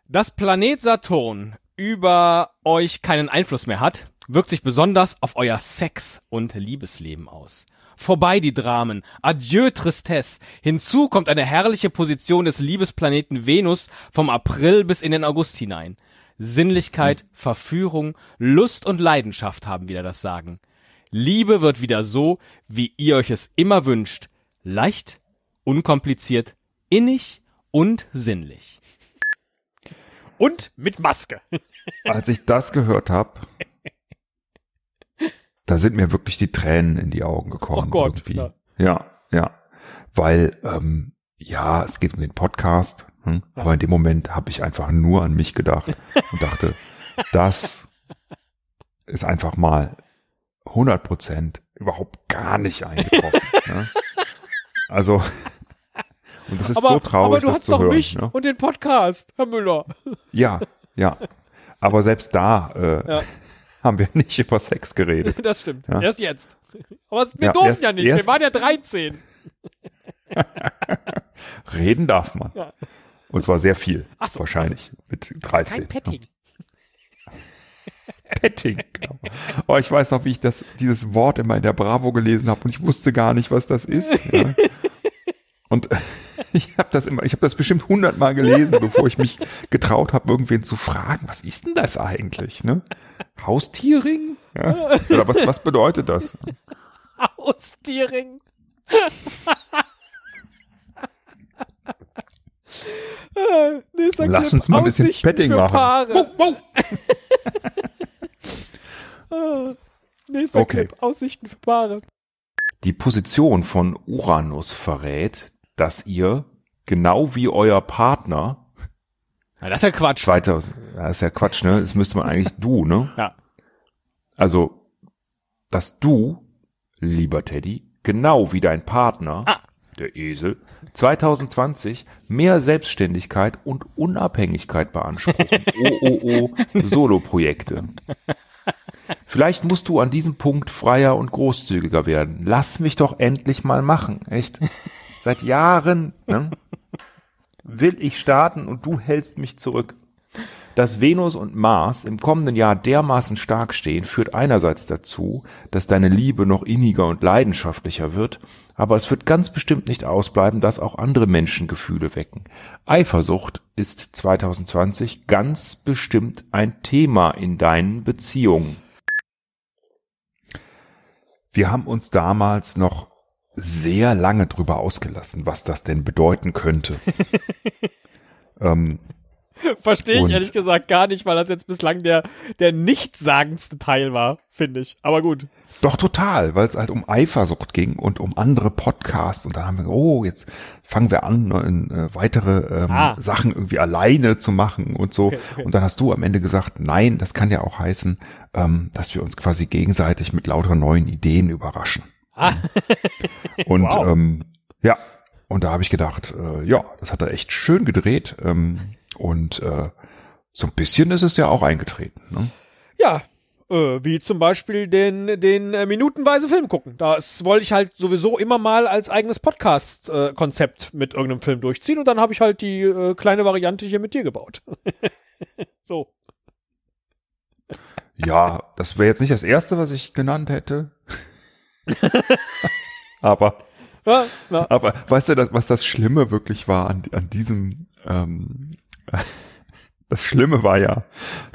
Dass Planet Saturn über euch keinen Einfluss mehr hat, wirkt sich besonders auf euer Sex- und Liebesleben aus. Vorbei die Dramen, adieu Tristesse, hinzu kommt eine herrliche Position des Liebesplaneten Venus vom April bis in den August hinein. Sinnlichkeit, Verführung, Lust und Leidenschaft haben wieder das Sagen. Liebe wird wieder so, wie ihr euch es immer wünscht. Leicht, unkompliziert, innig und sinnlich. Und mit Maske. Als ich das gehört habe, da sind mir wirklich die Tränen in die Augen gekommen. Oh Gott, irgendwie. ja. Ja, ja. Weil, ähm, ja, es geht um den Podcast, hm? aber in dem Moment habe ich einfach nur an mich gedacht und dachte, das ist einfach mal 100 Prozent überhaupt gar nicht eingetroffen. ne? Also, und das ist so traurig, aber du das hast zu doch hören. mich ne? und den Podcast, Herr Müller. Ja, ja. Aber selbst da äh, Ja. haben wir nicht über Sex geredet. Das stimmt. Ja. Erst jetzt. Aber wir Ja, durften ja nicht. Wir waren ja 13. Reden darf man. Ja. Und zwar sehr viel. Ach so, wahrscheinlich. Mit 13. Kein Petting. Petting. Genau. Oh, ich weiß noch, wie ich das, dieses Wort immer in der Bravo gelesen habe und ich wusste gar nicht, was das ist. Ja. Und Ich habe das immer, ich habe das bestimmt hundertmal gelesen, bevor ich mich getraut habe, irgendwen zu fragen, was ist denn das eigentlich? Ne? Haustiering? Ja? Oder was, was bedeutet das? Haustiering. Lass Clip, uns mal ein bisschen Petting machen. Paare. Äh, Nächster Okay. Clip, Aussichten für Paare. Die Position von Uranus verrät, dass ihr genau wie euer Partner Ja, das ist ja Quatsch. 2000, das ist ja Quatsch, ne? Das müsste man eigentlich du, ne? Ja. Also, dass du, lieber Teddy, genau wie dein Partner, Ah. der Esel, 2020 mehr Selbstständigkeit und Unabhängigkeit beanspruchen. Oh, oh, oh, Solo-Projekte. Vielleicht musst du an diesem Punkt freier und großzügiger werden. Lass mich doch endlich mal machen, echt? Seit Jahren ne? will ich starten und du hältst mich zurück. Dass Venus und Mars im kommenden Jahr dermaßen stark stehen, führt einerseits dazu, dass deine Liebe noch inniger und leidenschaftlicher wird, aber es wird ganz bestimmt nicht ausbleiben, dass auch andere Menschen Gefühle wecken. Eifersucht ist 2020 ganz bestimmt ein Thema in deinen Beziehungen. Wir haben uns damals noch sehr lange drüber ausgelassen, was das denn bedeuten könnte. ähm, Verstehe ich ehrlich gesagt gar nicht, weil das jetzt bislang der, der nichtssagendste Teil war, finde ich. Aber gut. Doch total, weil es halt um Eifersucht ging und um andere Podcasts und dann haben wir, oh, jetzt fangen wir an, ne, äh, weitere ähm, Ah. Sachen irgendwie alleine zu machen und so. Okay, okay. Und dann hast du am Ende gesagt, nein, das kann ja auch heißen, ähm, dass wir uns quasi gegenseitig mit lauter neuen Ideen überraschen. Ah. Und Wow. ähm, ja, und da habe ich gedacht, äh, ja, das hat er echt schön gedreht ähm, und äh, so ein bisschen ist es ja auch eingetreten. Ne? Ja, äh, wie zum Beispiel den, den äh, minutenweise Film gucken. Das wollte ich halt sowieso immer mal als eigenes Podcast-Konzept mit irgendeinem Film durchziehen und dann habe ich halt die äh, kleine Variante hier mit dir gebaut. so. Ja, das wäre jetzt nicht das erste, was ich genannt hätte. aber, Ja, ja. aber weißt du, was das Schlimme wirklich war an, an diesem, ähm, das Schlimme war ja,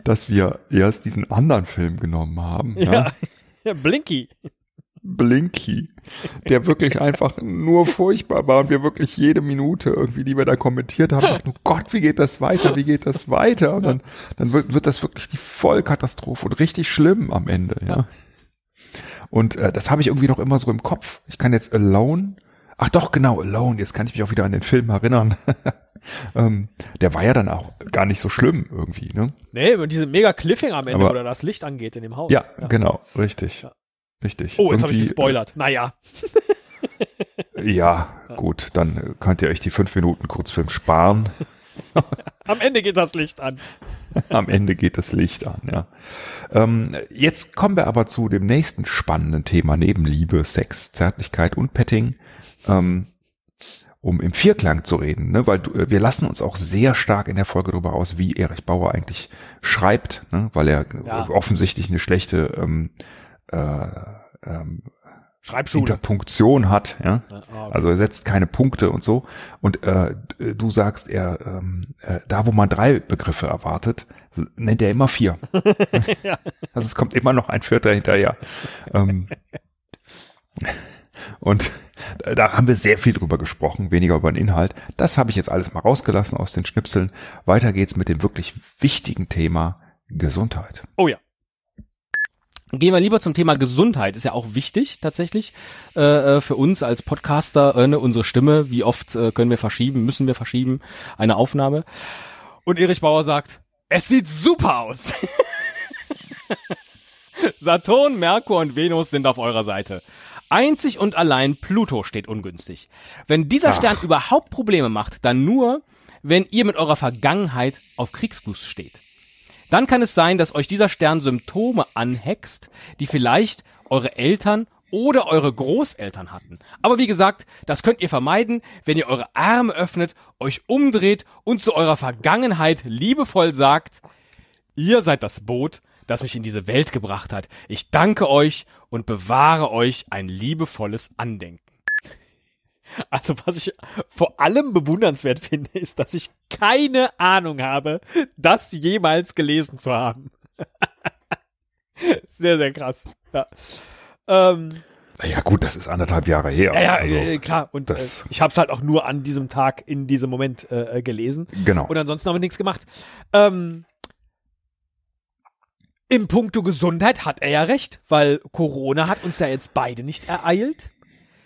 dass wir erst diesen anderen Film genommen haben, ja. ja. ja Blinky. Blinky, der wirklich einfach nur furchtbar war und wir wirklich jede Minute irgendwie, die wir da kommentiert haben, dachten, oh Gott, wie geht das weiter, wie geht das weiter? Und dann, dann wird, wird das wirklich die Vollkatastrophe und richtig schlimm am Ende, ja. Und äh, das habe ich irgendwie noch immer so im Kopf. Ich kann jetzt Alone, ach doch, genau, Alone, jetzt kann ich mich auch wieder an den Film erinnern. ähm, der war ja dann auch gar nicht so schlimm irgendwie, ne? Nee, mit diesem mega Cliffhanger am Ende, Aber- wo da das Licht angeht in dem Haus. Ja, genau, richtig. Ja. Richtig. Oh, jetzt habe ich Irgendwie, gespoilert. Naja. Ja, gut, dann äh, könnt ihr euch die fünf Minuten Kurzfilm sparen. Am Ende geht das Licht an. Am Ende geht das Licht an, ja. Ähm, jetzt kommen wir aber zu dem nächsten spannenden Thema neben Liebe, Sex, Zärtlichkeit und Petting, ähm, um im Vierklang zu reden, ne? weil du, äh, wir lassen uns auch sehr stark in der Folge darüber aus, wie Erich Bauer eigentlich schreibt, ne? weil er Ja. offensichtlich eine schlechte ähm, äh, ähm, Schreibschule. Interpunktion hat, ja. Ah, okay. Also er setzt keine Punkte und so. Und äh, du sagst, er ähm, äh, da, wo man drei Begriffe erwartet, nennt er immer vier. Ja. Also es kommt immer noch ein Vierter hinterher. ähm, und da haben wir sehr viel drüber gesprochen, weniger über den Inhalt. Das habe ich jetzt alles mal rausgelassen aus den Schnipseln. Weiter geht's mit dem wirklich wichtigen Thema Gesundheit. Oh ja. Gehen wir lieber zum Thema Gesundheit. Ist ja auch wichtig tatsächlich äh, äh, für uns als Podcaster. Äh, ne, unsere Stimme, wie oft äh, können wir verschieben, müssen wir verschieben, eine Aufnahme. Und Erich Bauer sagt, es sieht super aus. Saturn, Merkur und Venus sind auf eurer Seite. Einzig und allein Pluto steht ungünstig. Wenn dieser Ach. Stern überhaupt Probleme macht, dann nur, wenn ihr mit eurer Vergangenheit auf Kriegsfuß steht. Dann kann es sein, dass euch dieser Stern Symptome anhext, die vielleicht eure Eltern oder eure Großeltern hatten. Aber wie gesagt, das könnt ihr vermeiden, wenn ihr eure Arme öffnet, euch umdreht und zu eurer Vergangenheit liebevoll sagt, ihr seid das Boot, das mich in diese Welt gebracht hat. Ich danke euch und bewahre euch ein liebevolles Andenken. Also was ich vor allem bewundernswert finde, ist, dass ich keine Ahnung habe, das jemals gelesen zu haben. sehr, sehr krass. Ja. Ähm, Naja, gut, das ist anderthalb Jahre her. ja, ja, also, äh, klar. Und äh, ich habe es halt auch nur an diesem Tag in diesem Moment äh, äh, gelesen. genau. Und ansonsten haben wir nichts gemacht. Ähm, Im Punkto Gesundheit hat er ja recht, weil Corona hat uns ja jetzt beide nicht ereilt.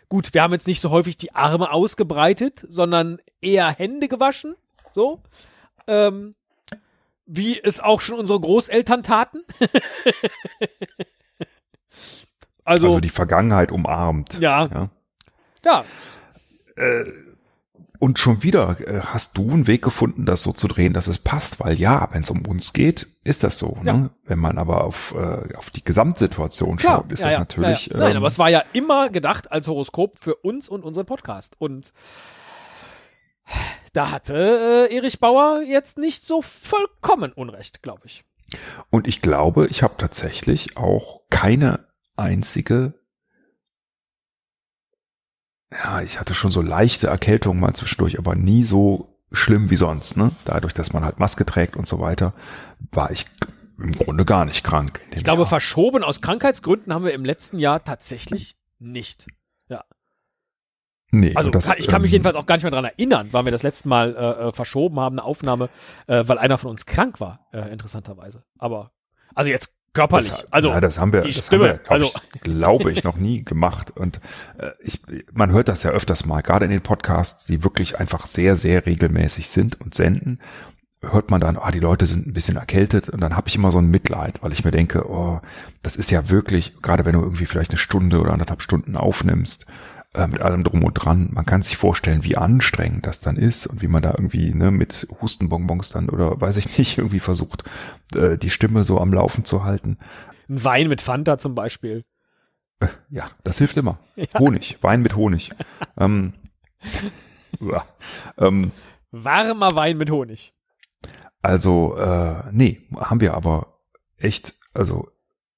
Gut, wir haben jetzt nicht so häufig die Arme ausgebreitet, sondern eher Hände gewaschen. So. Ähm, wie es auch schon unsere Großeltern taten. also, Also die Vergangenheit umarmt. ja, Ja. ja, Und schon wieder äh, hast du einen Weg gefunden, das so zu drehen, dass es passt, weil ja, wenn es um uns geht, ist das so. Ja. Ne? Wenn man aber auf, äh, auf die Gesamtsituation Klar, schaut, ist ja, das ja, natürlich. Nein, ähm, aber es war ja immer gedacht als Horoskop für uns und unseren Podcast. Und da hatte äh, Erich Bauer jetzt nicht so vollkommen Unrecht, glaube ich. Und ich glaube, ich habe tatsächlich auch keine einzige, ja, ich hatte schon so leichte Erkältungen mal zwischendurch, aber nie so schlimm wie sonst. Ne? Dadurch, dass man halt Maske trägt und so weiter, war ich im Grunde gar nicht krank. Ich glaube, Jahr. verschoben aus Krankheitsgründen haben wir im letzten Jahr tatsächlich nicht. nee, Also das, kann, ich kann mich ähm, jedenfalls auch gar nicht mehr dran erinnern, wann wir das letzte Mal äh, äh, verschoben haben, eine Aufnahme, äh, weil einer von uns krank war, äh, interessanterweise. Aber, also jetzt körperlich. Das, also, ja, das haben wir, die das Stimme, haben wir, glaub also- ich, glaube ich, noch nie gemacht. Und äh, ich, man hört das ja öfters mal, gerade in den Podcasts, die wirklich einfach sehr, sehr regelmäßig sind und senden, hört man dann, ah, die Leute sind ein bisschen erkältet und dann habe ich immer so ein Mitleid, weil ich mir denke, oh, das ist ja wirklich, gerade wenn du irgendwie vielleicht eine Stunde oder anderthalb Stunden aufnimmst, äh, mit allem drum und dran, man kann sich vorstellen, wie anstrengend das dann ist und wie man da irgendwie ne, mit Hustenbonbons dann oder weiß ich nicht, irgendwie versucht, äh, die Stimme so am Laufen zu halten. ein Wein mit Fanta zum Beispiel. Ja, das hilft immer. Honig, Wein mit Honig. ähm, ja, ähm, Warmer Wein mit Honig. also, äh, nee, haben wir aber echt, also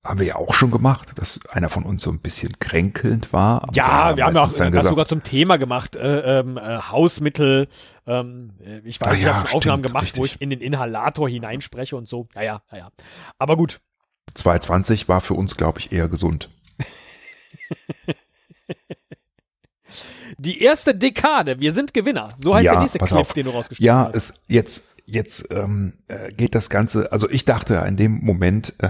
haben wir ja auch schon gemacht, dass einer von uns so ein bisschen kränkelnd war. Ja, wir haben ja auch das gesagt, sogar zum Thema gemacht, äh, ähm, äh, Hausmittel. Ähm, äh, ich weiß, Ah ich ja, habe schon Aufnahmen stimmt, gemacht, wo richtig. ich in den Inhalator hineinspreche und so. Ja, ja, ja, ja. Aber gut. 2020 war für uns, glaube ich, eher gesund. Die erste Dekade, wir sind Gewinner. So heißt Ja, der nächste Clip, auf. den du rausgeschrieben Ja, hast. es jetzt jetzt ähm, äh, geht das Ganze. Also ich dachte in dem Moment, äh,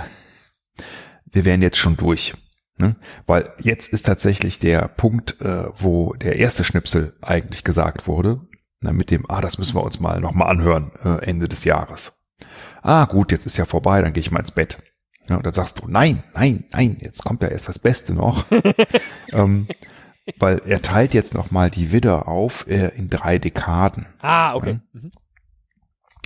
wir wären jetzt schon durch, ne? weil jetzt ist tatsächlich der Punkt, äh, wo der erste Schnipsel eigentlich gesagt wurde, na, mit dem, ah, das müssen wir uns mal noch mal anhören äh, Ende des Jahres. Ah, gut, jetzt ist ja vorbei, dann gehe ich mal ins Bett. Ja, und dann sagst du, nein, nein, nein, jetzt kommt ja erst das Beste noch. ähm, weil er teilt jetzt noch mal die Widder auf äh, in drei Dekaden. ah, okay. Mhm.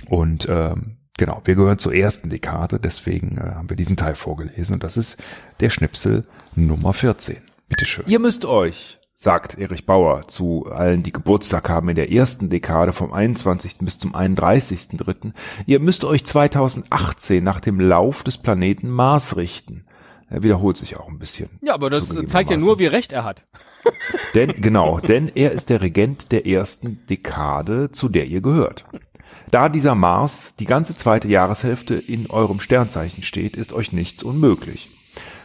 Und ähm, genau, wir gehören zur ersten Dekade, deswegen äh, haben wir diesen Teil vorgelesen. Und das ist der Schnipsel Nummer 14. Bitteschön. Ihr müsst euch, sagt Erich Bauer zu allen, die Geburtstag haben in der ersten Dekade vom 21. bis zum 31.3., ihr müsst euch 2018 nach dem Lauf des Planeten Mars richten. Er wiederholt sich auch ein bisschen. Ja, aber das zeigt ja nur, wie recht er hat. Denn, genau, denn er ist der Regent der ersten Dekade, zu der ihr gehört. Da dieser Mars die ganze zweite Jahreshälfte in eurem Sternzeichen steht, ist euch nichts unmöglich.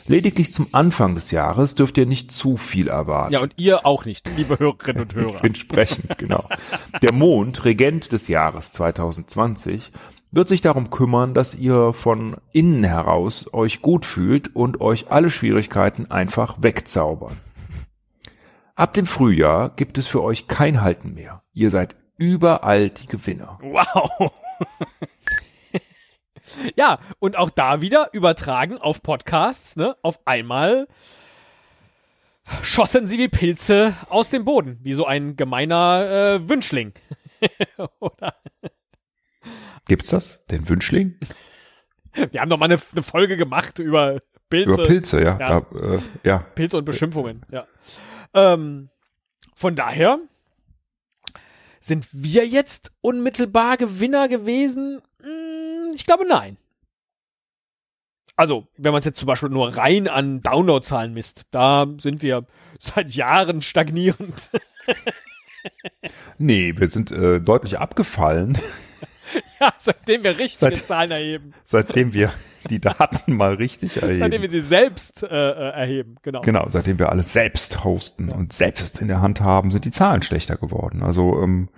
Lediglich zum Anfang des Jahres dürft ihr nicht zu viel erwarten. Ja, und ihr auch nicht, liebe Hörerinnen und Hörer. Entsprechend, genau. Der Mond, Regent des Jahres 2020, wird sich darum kümmern, dass ihr von innen heraus euch gut fühlt und euch alle Schwierigkeiten einfach wegzaubern. Ab dem Frühjahr gibt es für euch kein Halten mehr. Ihr seid überall die Gewinner. Wow. ja, und auch da wieder übertragen auf Podcasts, ne? Auf einmal schossen sie wie Pilze aus dem Boden, wie so ein gemeiner äh, Wünschling. Oder? Gibt's das? Den Wünschling? Wir haben doch mal eine, eine Folge gemacht über Pilze, Über Pilze, ja. Ja. Da, äh, ja. Pilze und Beschimpfungen. Ja. Ähm, von daher sind wir jetzt unmittelbar Gewinner gewesen? Hm, Ich glaube nein. Also, wenn man es jetzt zum Beispiel nur rein an Downloadzahlen misst, da sind wir seit Jahren stagnierend. Nee, wir sind äh, deutlich abgefallen, ja, seitdem wir richtige Seit- Zahlen erheben. seitdem wir die Daten mal richtig Seitdem erheben. wir sie selbst äh, äh, erheben, genau. Genau, seitdem wir alles selbst hosten und selbst in der Hand haben, sind die Zahlen schlechter geworden. Also ähm,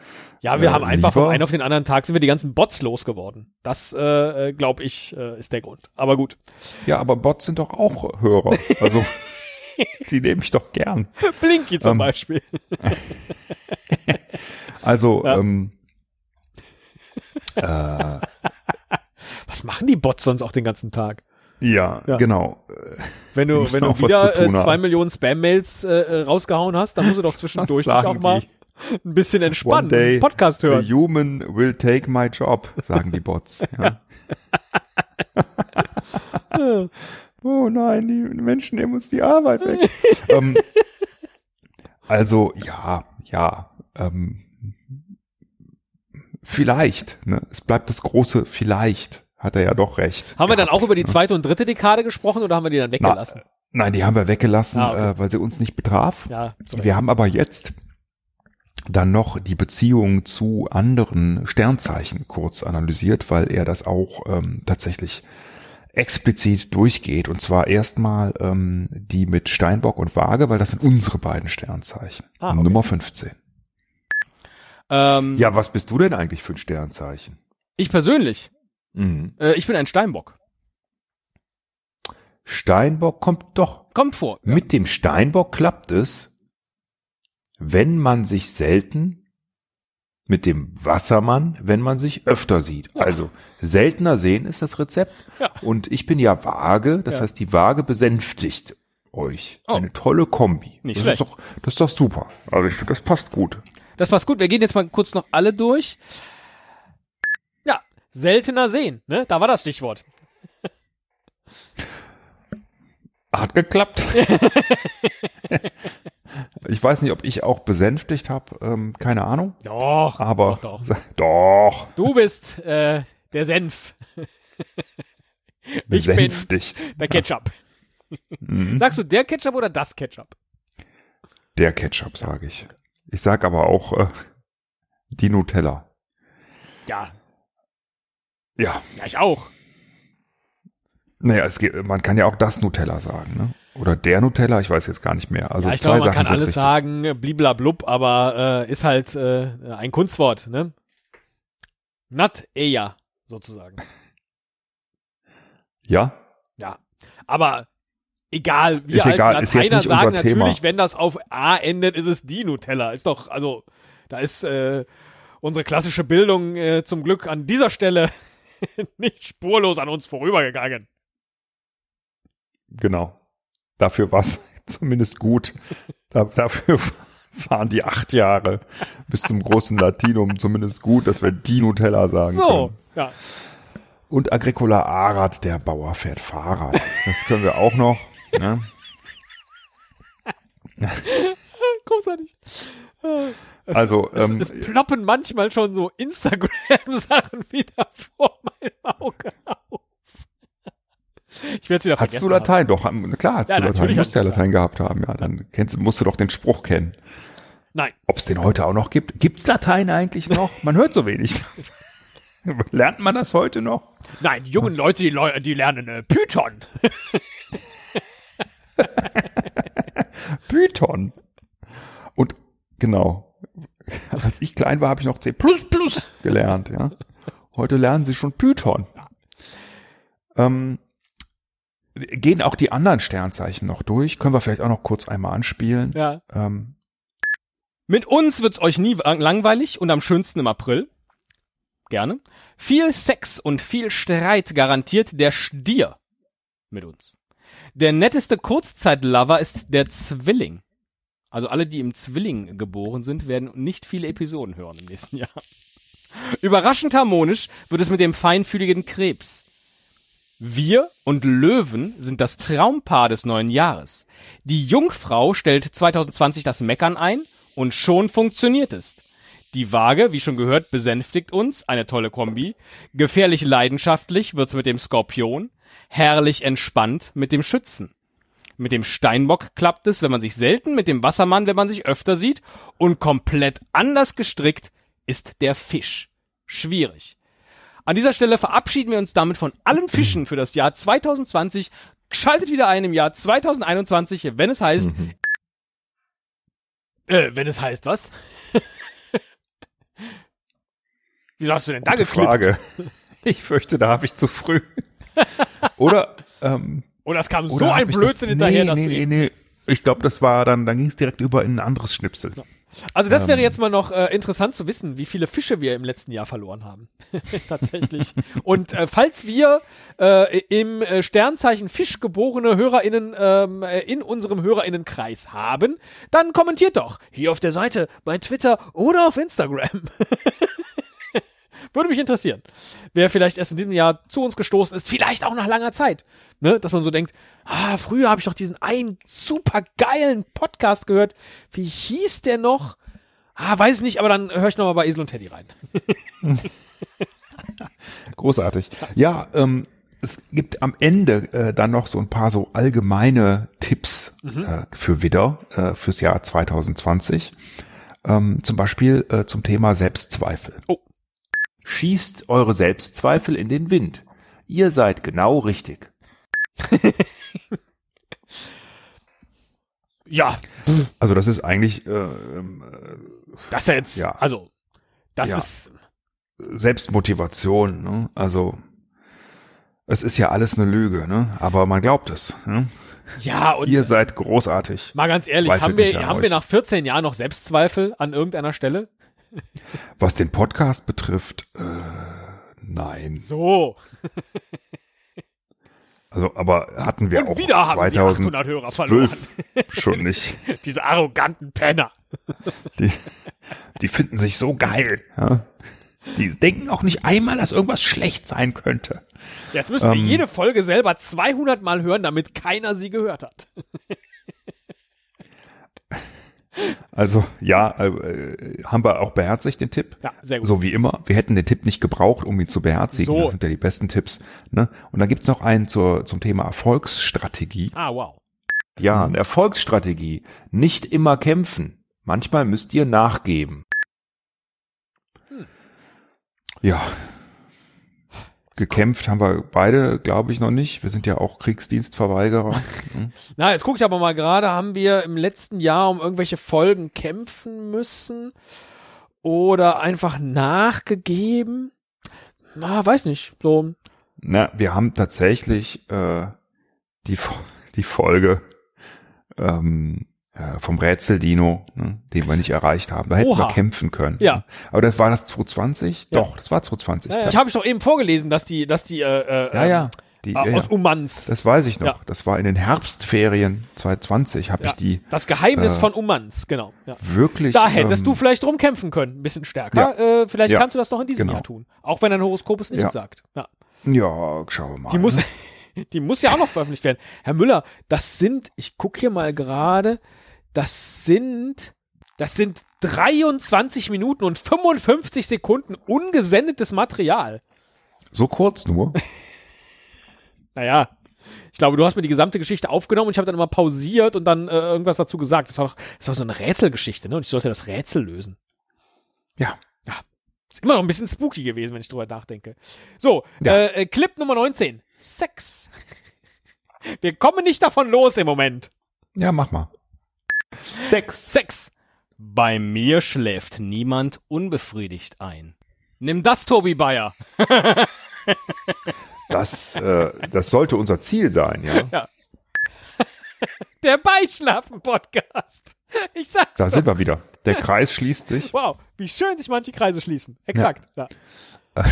Ja, wir Äh, haben einfach lieber- vom einen auf den anderen Tag sind wir die ganzen Bots losgeworden. Das, äh, äh, glaube ich, äh, ist der Grund. Aber gut. ja, aber Bots sind doch auch Hörer. Also die nehme ich doch gern. Blinky zum Ähm, Beispiel. Also Ja. ähm, äh, Was machen die Bots sonst auch den ganzen Tag? ja, Ja. genau. Wenn du, wenn du wieder äh, zwei. Millionen Spam-Mails äh, äh, rausgehauen hast, dann musst du doch zwischendurch dich auch mal die. ein bisschen entspannen, day einen Podcast The hören. human will take my job, sagen die Bots. Ja. oh nein, die Menschen nehmen uns die Arbeit weg. ähm, also ja, ja. Ähm, vielleicht. Ne? Es bleibt das große Vielleicht. Hat er ja doch recht. Haben wir dann gehabt, auch über die ne? zweite und dritte Dekade gesprochen oder haben wir die dann weggelassen? Nein, die haben wir weggelassen, Ah, okay. äh, weil sie uns nicht betraf. ja, sorry. Wir haben aber jetzt dann noch die Beziehung zu anderen Sternzeichen kurz analysiert, weil er das auch ähm, tatsächlich explizit durchgeht. Und zwar erstmal ähm, die mit Steinbock und Waage, weil das sind unsere beiden Sternzeichen. Ah, okay. Nummer 15. ähm, Ja, was bist du denn eigentlich für ein Sternzeichen? Ich persönlich, Mhm. äh, ich bin ein Steinbock. Steinbock kommt doch. Kommt vor. Mit dem Steinbock klappt es, wenn man sich selten mit dem Wassermann, wenn man sich öfter sieht. Also seltener sehen ist das Rezept. Ja. Und ich bin ja vage, das Ja. heißt, die Waage besänftigt euch. Oh. Eine tolle Kombi. Nicht das schlecht. Ist doch, das ist doch super. Also ich, das passt gut. Das passt gut. Wir gehen jetzt mal kurz noch alle durch. Ja, seltener sehen, ne? Da war das Stichwort. Hat geklappt. ich weiß nicht, ob ich auch besänftigt habe. Ähm, keine Ahnung. Doch, Aber doch, doch. doch Du bist äh, der Senf, bin- besänftigt. der Ketchup. Mhm. Sagst du der Ketchup oder das Ketchup? Der Ketchup, sage ich. Ich sag aber auch äh, die Nutella. Ja, Ja, ja, ich auch. naja, es geht, man kann ja auch das Nutella sagen, ne? Oder der Nutella, ich weiß jetzt gar nicht mehr. Also ja, ich zwei glaube, man Sachen kann alles richtig. sagen, bliblablub, aber äh, ist halt äh, ein Kunstwort, ne? Nat eja, sozusagen. Ja, Ja, aber egal, wir Ist alten egal, ist jetzt Lateiner nicht sagen unser Thema. natürlich, wenn das auf A endet, ist es die Nutella. Ist doch, also, da ist äh, unsere klassische Bildung äh, zum Glück an dieser Stelle nicht spurlos an uns vorübergegangen. genau. Dafür war es zumindest gut. Da, dafür waren die acht Jahre bis zum großen Latinum zumindest gut, dass wir die Nutella sagen So, können. ja. Und Agricola Arad, der Bauer fährt Fahrrad. Das können wir auch noch. Ne? Großartig. Es, Also, es, ähm, es ploppen manchmal schon so Instagram-Sachen wieder vor meinem Auge auf. Ich werde es wieder Hattest vergessen. du Latein? Doch, ähm, klar, hast Ja, du Latein. Du musst ja Latein gehabt haben. Ja, dann kennst, musst du doch den Spruch kennen. Haben. Nein. Ob es den heute auch noch gibt? Gibt's Latein eigentlich noch? Man hört so wenig. Lernt man das heute noch? Nein, die jungen Leute, die, Leu die lernen äh, Python. Python. Und genau, als ich klein war, habe ich noch C gelernt. Ja. Heute lernen sie schon Python. Ähm, gehen auch die anderen Sternzeichen noch durch? Können wir vielleicht auch noch kurz einmal anspielen? Ja. Ähm, Mit uns wird's euch nie langweilig und am schönsten im April. Gerne. Viel Sex und viel Streit garantiert der Stier mit uns. Der netteste Kurzzeitlover ist der Zwilling. Also alle, die im Zwilling geboren sind, werden nicht viele Episoden hören im nächsten Jahr. Überraschend harmonisch wird es mit dem feinfühligen Krebs. Wir und Löwen sind das Traumpaar des neuen Jahres. Die Jungfrau stellt 2020 das Meckern ein und schon funktioniert es. Die Waage, wie schon gehört, besänftigt uns, eine tolle Kombi. Gefährlich leidenschaftlich wird's mit dem Skorpion. Herrlich entspannt mit dem Schützen. Mit dem Steinbock klappt es, wenn man sich selten, mit dem Wassermann, wenn man sich öfter sieht. Und komplett anders gestrickt ist der Fisch. Schwierig. An dieser Stelle verabschieden wir uns damit von allen Fischen für das Jahr 2020. Schaltet wieder ein im Jahr 2021, wenn es heißt, äh, wenn es heißt was? Wieso hast du denn da Gute geklippt? Frage. Ich fürchte, da habe ich zu früh. Oder, ähm, Oder es kam oder so ein Blödsinn das, hinterher, nee, dass nee, du nee, nee. Ich glaube, das war dann, dann ging es direkt über in ein anderes Schnipsel. Also das wäre Ähm. jetzt mal noch äh, interessant zu wissen, wie viele Fische wir im letzten Jahr verloren haben. Tatsächlich. Und äh, falls wir äh, im äh, Sternzeichen Fisch geborene HörerInnen ähm, äh, in unserem HörerInnenkreis haben, dann kommentiert doch hier auf der Seite, bei Twitter oder auf Instagram. Würde mich interessieren. Wer vielleicht erst in diesem Jahr zu uns gestoßen ist, vielleicht auch nach langer Zeit. Ne? Dass man so denkt, ah, früher habe ich doch diesen einen super geilen Podcast gehört. Wie hieß der noch? Ah, weiß ich nicht, aber dann höre ich nochmal bei Esel und Teddy rein. Großartig. Ja, ähm, es gibt am Ende äh, dann noch so ein paar so allgemeine Tipps äh, für Widder äh, fürs Jahr 2020. Ähm, zum Beispiel äh, zum Thema Selbstzweifel. Schießt eure Selbstzweifel in den Wind. Ihr seid genau richtig. Ja, Also das ist eigentlich äh, ähm, das ist ja jetzt, Ja. also, das Ja. ist, Selbstmotivation. Ne? Also es ist ja alles eine Lüge, ne? aber man glaubt es. Ne? ja, und Ihr seid großartig. mal ganz ehrlich, Zweifelt haben wir, haben euch. wir nach 14 Jahren noch Selbstzweifel an irgendeiner Stelle? Was den Podcast betrifft, äh, nein. So. Also, aber hatten wir Und auch wieder haben sie 2012 800 Hörer verloren. schon nicht. Diese arroganten Penner. Die, die finden sich so geil. Ja? Die denken auch nicht einmal, dass irgendwas schlecht sein könnte. Jetzt müssen wir Ähm. jede Folge selber 200 Mal hören, damit keiner sie gehört hat. Also ja, äh, haben wir auch beherzigt den Tipp. Ja, sehr gut. So wie immer. Wir hätten den Tipp nicht gebraucht, um ihn zu beherzigen. So. Das sind ja die besten Tipps. Ne? Und dann gibt's noch einen zur, zum Thema Erfolgsstrategie. Ah, wow. Ja, eine Erfolgsstrategie. Nicht immer kämpfen. Manchmal müsst ihr nachgeben. Ja. Gekämpft haben wir beide, glaube ich, noch nicht. Wir sind ja auch Kriegsdienstverweigerer. Na, jetzt gucke ich aber mal gerade, haben wir im letzten Jahr um irgendwelche Folgen kämpfen müssen oder einfach nachgegeben? Na, weiß nicht. So, Na, wir haben tatsächlich äh, die, die Folge ähm, äh, vom Rätseldino, ne, den wir nicht erreicht haben. Da hätten Oha. wir kämpfen können. Ja. Aber das war das 220? Ja. Doch, das war 220. ja, ja. ich habe ich doch eben vorgelesen, dass die, dass die äh, äh, ja, ja. Die, äh, ja, aus Ummanz. Das weiß ich noch. Ja. Das war in den Herbstferien 2020, habe Ja. ich die Das Geheimnis äh, von Ummanz, genau. Ja. wirklich. Da hättest du ähm, vielleicht drum kämpfen können, ein bisschen stärker. Äh, vielleicht kannst du das noch in diesem Genau. Jahr tun. Auch wenn dein Horoskop es nicht sagt. Ja. Ja, schauen wir mal. Die muss, ne? die muss ja auch noch veröffentlicht werden. Herr Müller, das sind, ich gucke hier mal gerade, das sind, das sind 23 Minuten und 55 Sekunden ungesendetes Material. So kurz nur. Naja, ich glaube, du hast mir die gesamte Geschichte aufgenommen und ich habe dann immer pausiert und dann äh, irgendwas dazu gesagt. Das war doch, das war so eine Rätselgeschichte, ne? Und ich sollte das Rätsel lösen. Ja. Ja. Ist immer noch ein bisschen spooky gewesen, wenn ich drüber nachdenke. So, Ja. äh, äh, Clip Nummer 19. Sex. Wir kommen nicht davon los im Moment. Ja, mach mal. Sex. Sex. Bei mir schläft niemand unbefriedigt ein. Nimm das, Tobi Bayer. Das, äh, das sollte unser Ziel sein, ja. Der Beischlafen-Podcast. Ich sag's Da doch. sind wir wieder. Der Kreis schließt sich. Wow, wie schön sich manche Kreise schließen. Exakt. Ja.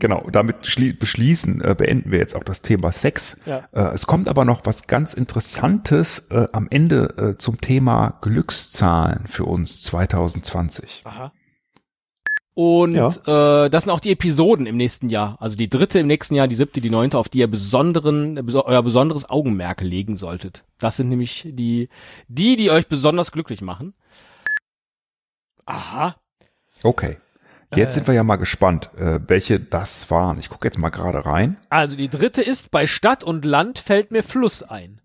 Genau, damit schlie- beschließen, äh, beenden wir jetzt auch das Thema Sex. Ja. Äh, es kommt aber noch was ganz Interessantes äh, am Ende äh, zum Thema Glückszahlen für uns 2020. Aha. Und äh, das sind auch die Episoden im nächsten Jahr. Also die dritte im nächsten Jahr, die siebte, die neunte, auf die ihr besonderen, beso euer besonderes Augenmerk legen solltet. Das sind nämlich die, die, die euch besonders glücklich machen. Aha. Okay. Jetzt sind wir ja mal gespannt, äh, welche das waren. Ich gucke jetzt mal gerade rein. Also die dritte ist, bei Stadt und Land fällt mir Fluss ein.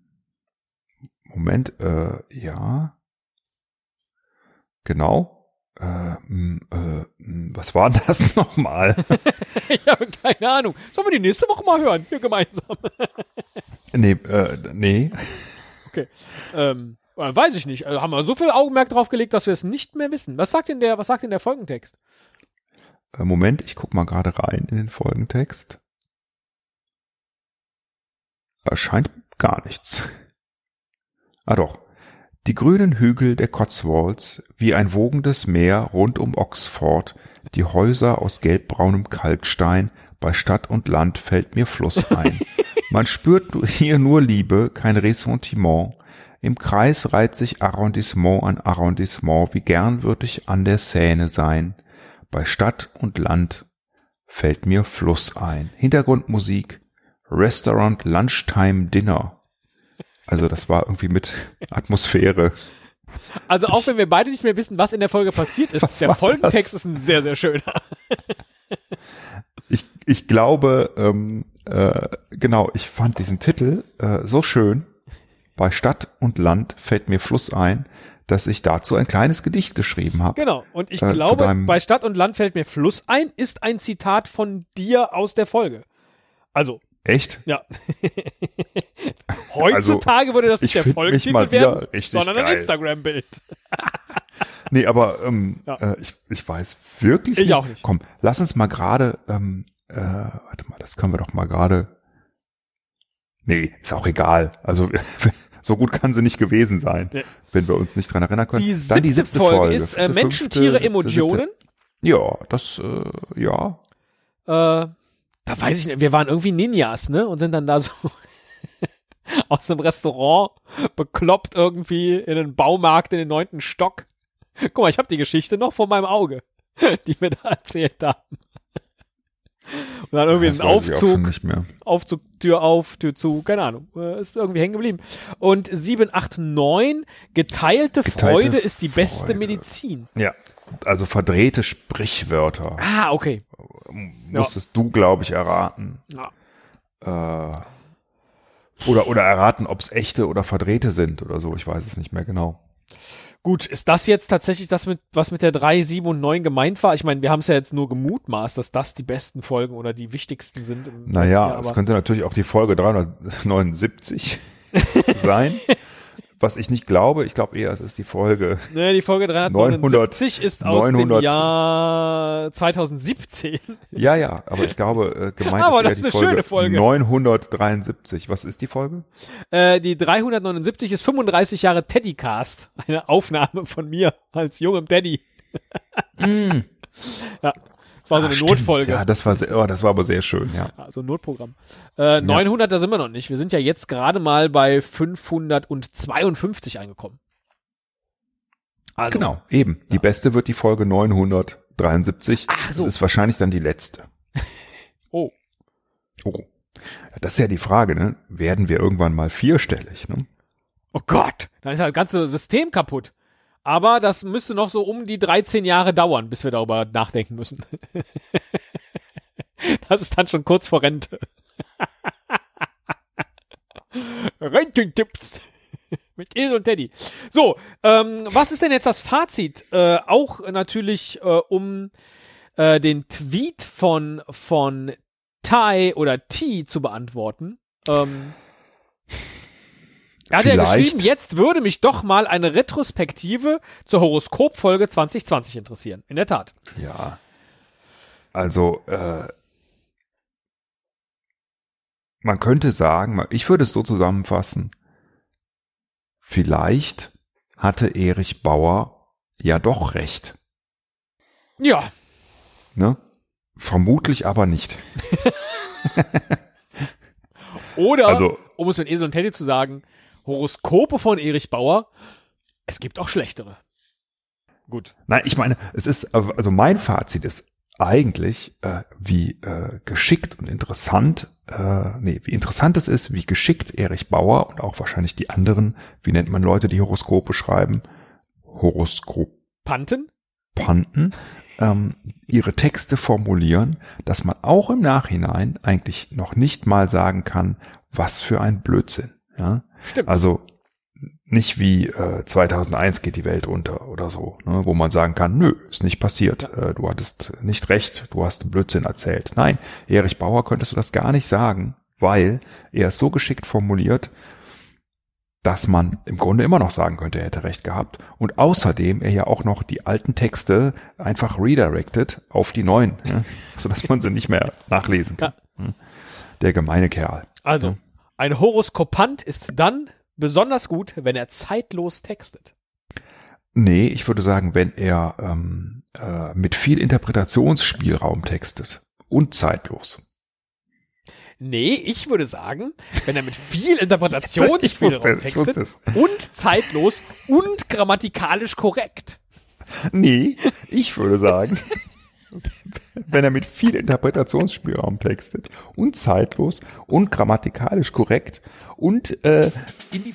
Moment, äh, ja. Genau. Äh, m, äh, m, was war das nochmal? ich habe keine Ahnung. Sollen wir die nächste Woche mal hören? Hier gemeinsam. nee, äh, nee. Okay. Ähm, äh, weiß ich nicht. Also haben wir so viel Augenmerk drauf gelegt, dass wir es nicht mehr wissen. Was sagt denn der, was sagt denn der Folgentext? Äh, Moment, ich guck mal gerade rein in den Folgentext. Erscheint gar nichts. Ah doch. Die grünen Hügel der Cotswolds, wie ein wogendes Meer rund um Oxford, die Häuser aus gelbbraunem Kalkstein, bei Stadt und Land fällt mir Fluss ein. Man spürt hier nur Liebe, kein Ressentiment. Im Kreis reiht sich Arrondissement an Arrondissement, wie gern würd ich an der Seine sein. Bei Stadt und Land fällt mir Fluss ein. Hintergrundmusik, Restaurant Lunchtime Dinner. Also das war irgendwie mit Atmosphäre. Also auch wenn wir beide nicht mehr wissen, was in der Folge passiert ist, der war Folgentext das? ist ein sehr, sehr schöner. Ich, ich glaube, ähm, äh, genau, ich fand diesen Titel äh, so schön. Bei Stadt und Land fällt mir Fluss ein, dass ich dazu ein kleines Gedicht geschrieben habe. Genau. Und ich Äh, glaube, bei Stadt und Land fällt mir Fluss ein, ist ein Zitat von dir aus der Folge. Also, Echt? ja. Heutzutage würde das nicht Also, ich der wieder werden, sondern ein geil. Instagram-Bild. Nee, aber ähm, Ja. äh, ich, ich weiß wirklich Ich nicht. auch nicht. Komm, lass uns mal gerade, ähm, äh, warte mal, das können wir doch mal gerade. Nee, ist auch egal. Also so gut kann sie nicht gewesen sein, Nee. wenn wir uns nicht dran erinnern können. Die Dann siebte, die siebte Folge, ist äh, Menschen, fünfte, Tiere, Emotionen. Ja, das, äh, ja. Äh, da weiß ich nicht, wir waren irgendwie Ninjas, ne? Und sind dann da so aus einem Restaurant bekloppt irgendwie in einen Baumarkt in den neunten Stock. Guck mal, ich habe die Geschichte noch vor meinem Auge, die wir da erzählt haben. Und dann irgendwie ein Aufzug, nicht mehr. Aufzug, Tür auf, Tür zu, keine Ahnung, äh, ist irgendwie hängen geblieben. Und 789, geteilte, Geteilte Freude ist die beste Freude. Medizin. Ja. Also verdrehte Sprichwörter Ah, okay. musstest du, glaube ich, erraten. Ja. Äh, oder, oder erraten, ob es echte oder verdrehte sind oder so. Ich weiß es nicht mehr genau. Gut, ist das jetzt tatsächlich das, mit, was mit der 3, 7 und 9 gemeint war? Ich meine, wir haben es ja jetzt nur gemutmaßt, dass das die besten Folgen oder die wichtigsten sind. Naja, Jahr, es könnte natürlich auch die Folge 379 sein. Was ich nicht glaube, ich glaube eher, es ist die Folge. ne, die Folge 379 ist aus 900. dem Jahr 2017. Ja, ja, aber ich glaube, äh, gemeint Aber ist das die ist eine schöne Folge. 973. Was ist die Folge? Äh, die 379 ist 35 Jahre Teddycast. Eine Aufnahme von mir als jungem Teddy. ja, das war so Ah, eine stimmt. Notfolge. Ja, das war, sehr, oh, das war aber sehr schön, ja. Also ein Notprogramm. Äh, 900, da sind wir noch nicht. Wir sind ja jetzt gerade mal bei 552 angekommen. Also, Genau, eben. Die beste wird die Folge 973. Ach so. Das ist wahrscheinlich dann die letzte. Oh, Oh. Das ist ja die Frage, ne? Werden wir irgendwann mal vierstellig, ne? oh Gott, dann ist ja das ganze System kaputt. Aber das müsste noch so um die 13 Jahre dauern, bis wir darüber nachdenken müssen. das ist dann schon kurz vor Rente. Rententipps. Mit Esel und Teddy. So, ähm, was ist denn jetzt das Fazit? Äh, auch natürlich äh, um äh, den Tweet von von Tai oder T zu beantworten. Ähm, er hat ja geschrieben, jetzt würde mich doch mal eine Retrospektive zur Horoskopfolge 2020 interessieren. In der Tat. Ja. Also, äh, man könnte sagen, ich würde es so zusammenfassen, vielleicht hatte Erich Bauer ja doch recht. Ja, Ne? Vermutlich aber nicht. oder, Also- um es mit Esel und Teddy zu sagen, Horoskope von Erich Bauer, es gibt auch schlechtere. Gut. Nein, ich meine, es ist, also mein Fazit ist eigentlich, äh, wie äh, geschickt und interessant, äh, nee, wie interessant es ist, wie geschickt Erich Bauer und auch wahrscheinlich die anderen, wie nennt man Leute, die Horoskope schreiben? Horoskop. Panten? Panten ähm, ihre Texte formulieren, dass man auch im Nachhinein eigentlich noch nicht mal sagen kann, was für ein Blödsinn. Ja? Stimmt. Also nicht wie äh, 2001 geht die Welt unter oder so, ne, wo man sagen kann, nö, ist nicht passiert, äh, du hattest nicht recht, du hast einen Blödsinn erzählt. Nein, Erich Bauer könntest du das gar nicht sagen, weil er es so geschickt formuliert, dass man im Grunde immer noch sagen könnte, er hätte recht gehabt. Und außerdem er ja auch noch die alten Texte einfach redirected auf die neuen, ja, sodass man sie nicht mehr nachlesen kann. Der gemeine Kerl. Also, ein Horoskopant ist dann besonders gut, wenn er zeitlos textet. Nee, ich würde sagen, wenn er ähm, äh, mit viel Interpretationsspielraum textet und zeitlos. Nee, ich würde sagen, wenn er mit viel Interpretationsspielraum textet und zeitlos und grammatikalisch korrekt. Nee, ich würde sagen, wenn er mit viel Interpretationsspielraum textet und zeitlos und grammatikalisch korrekt und äh, in die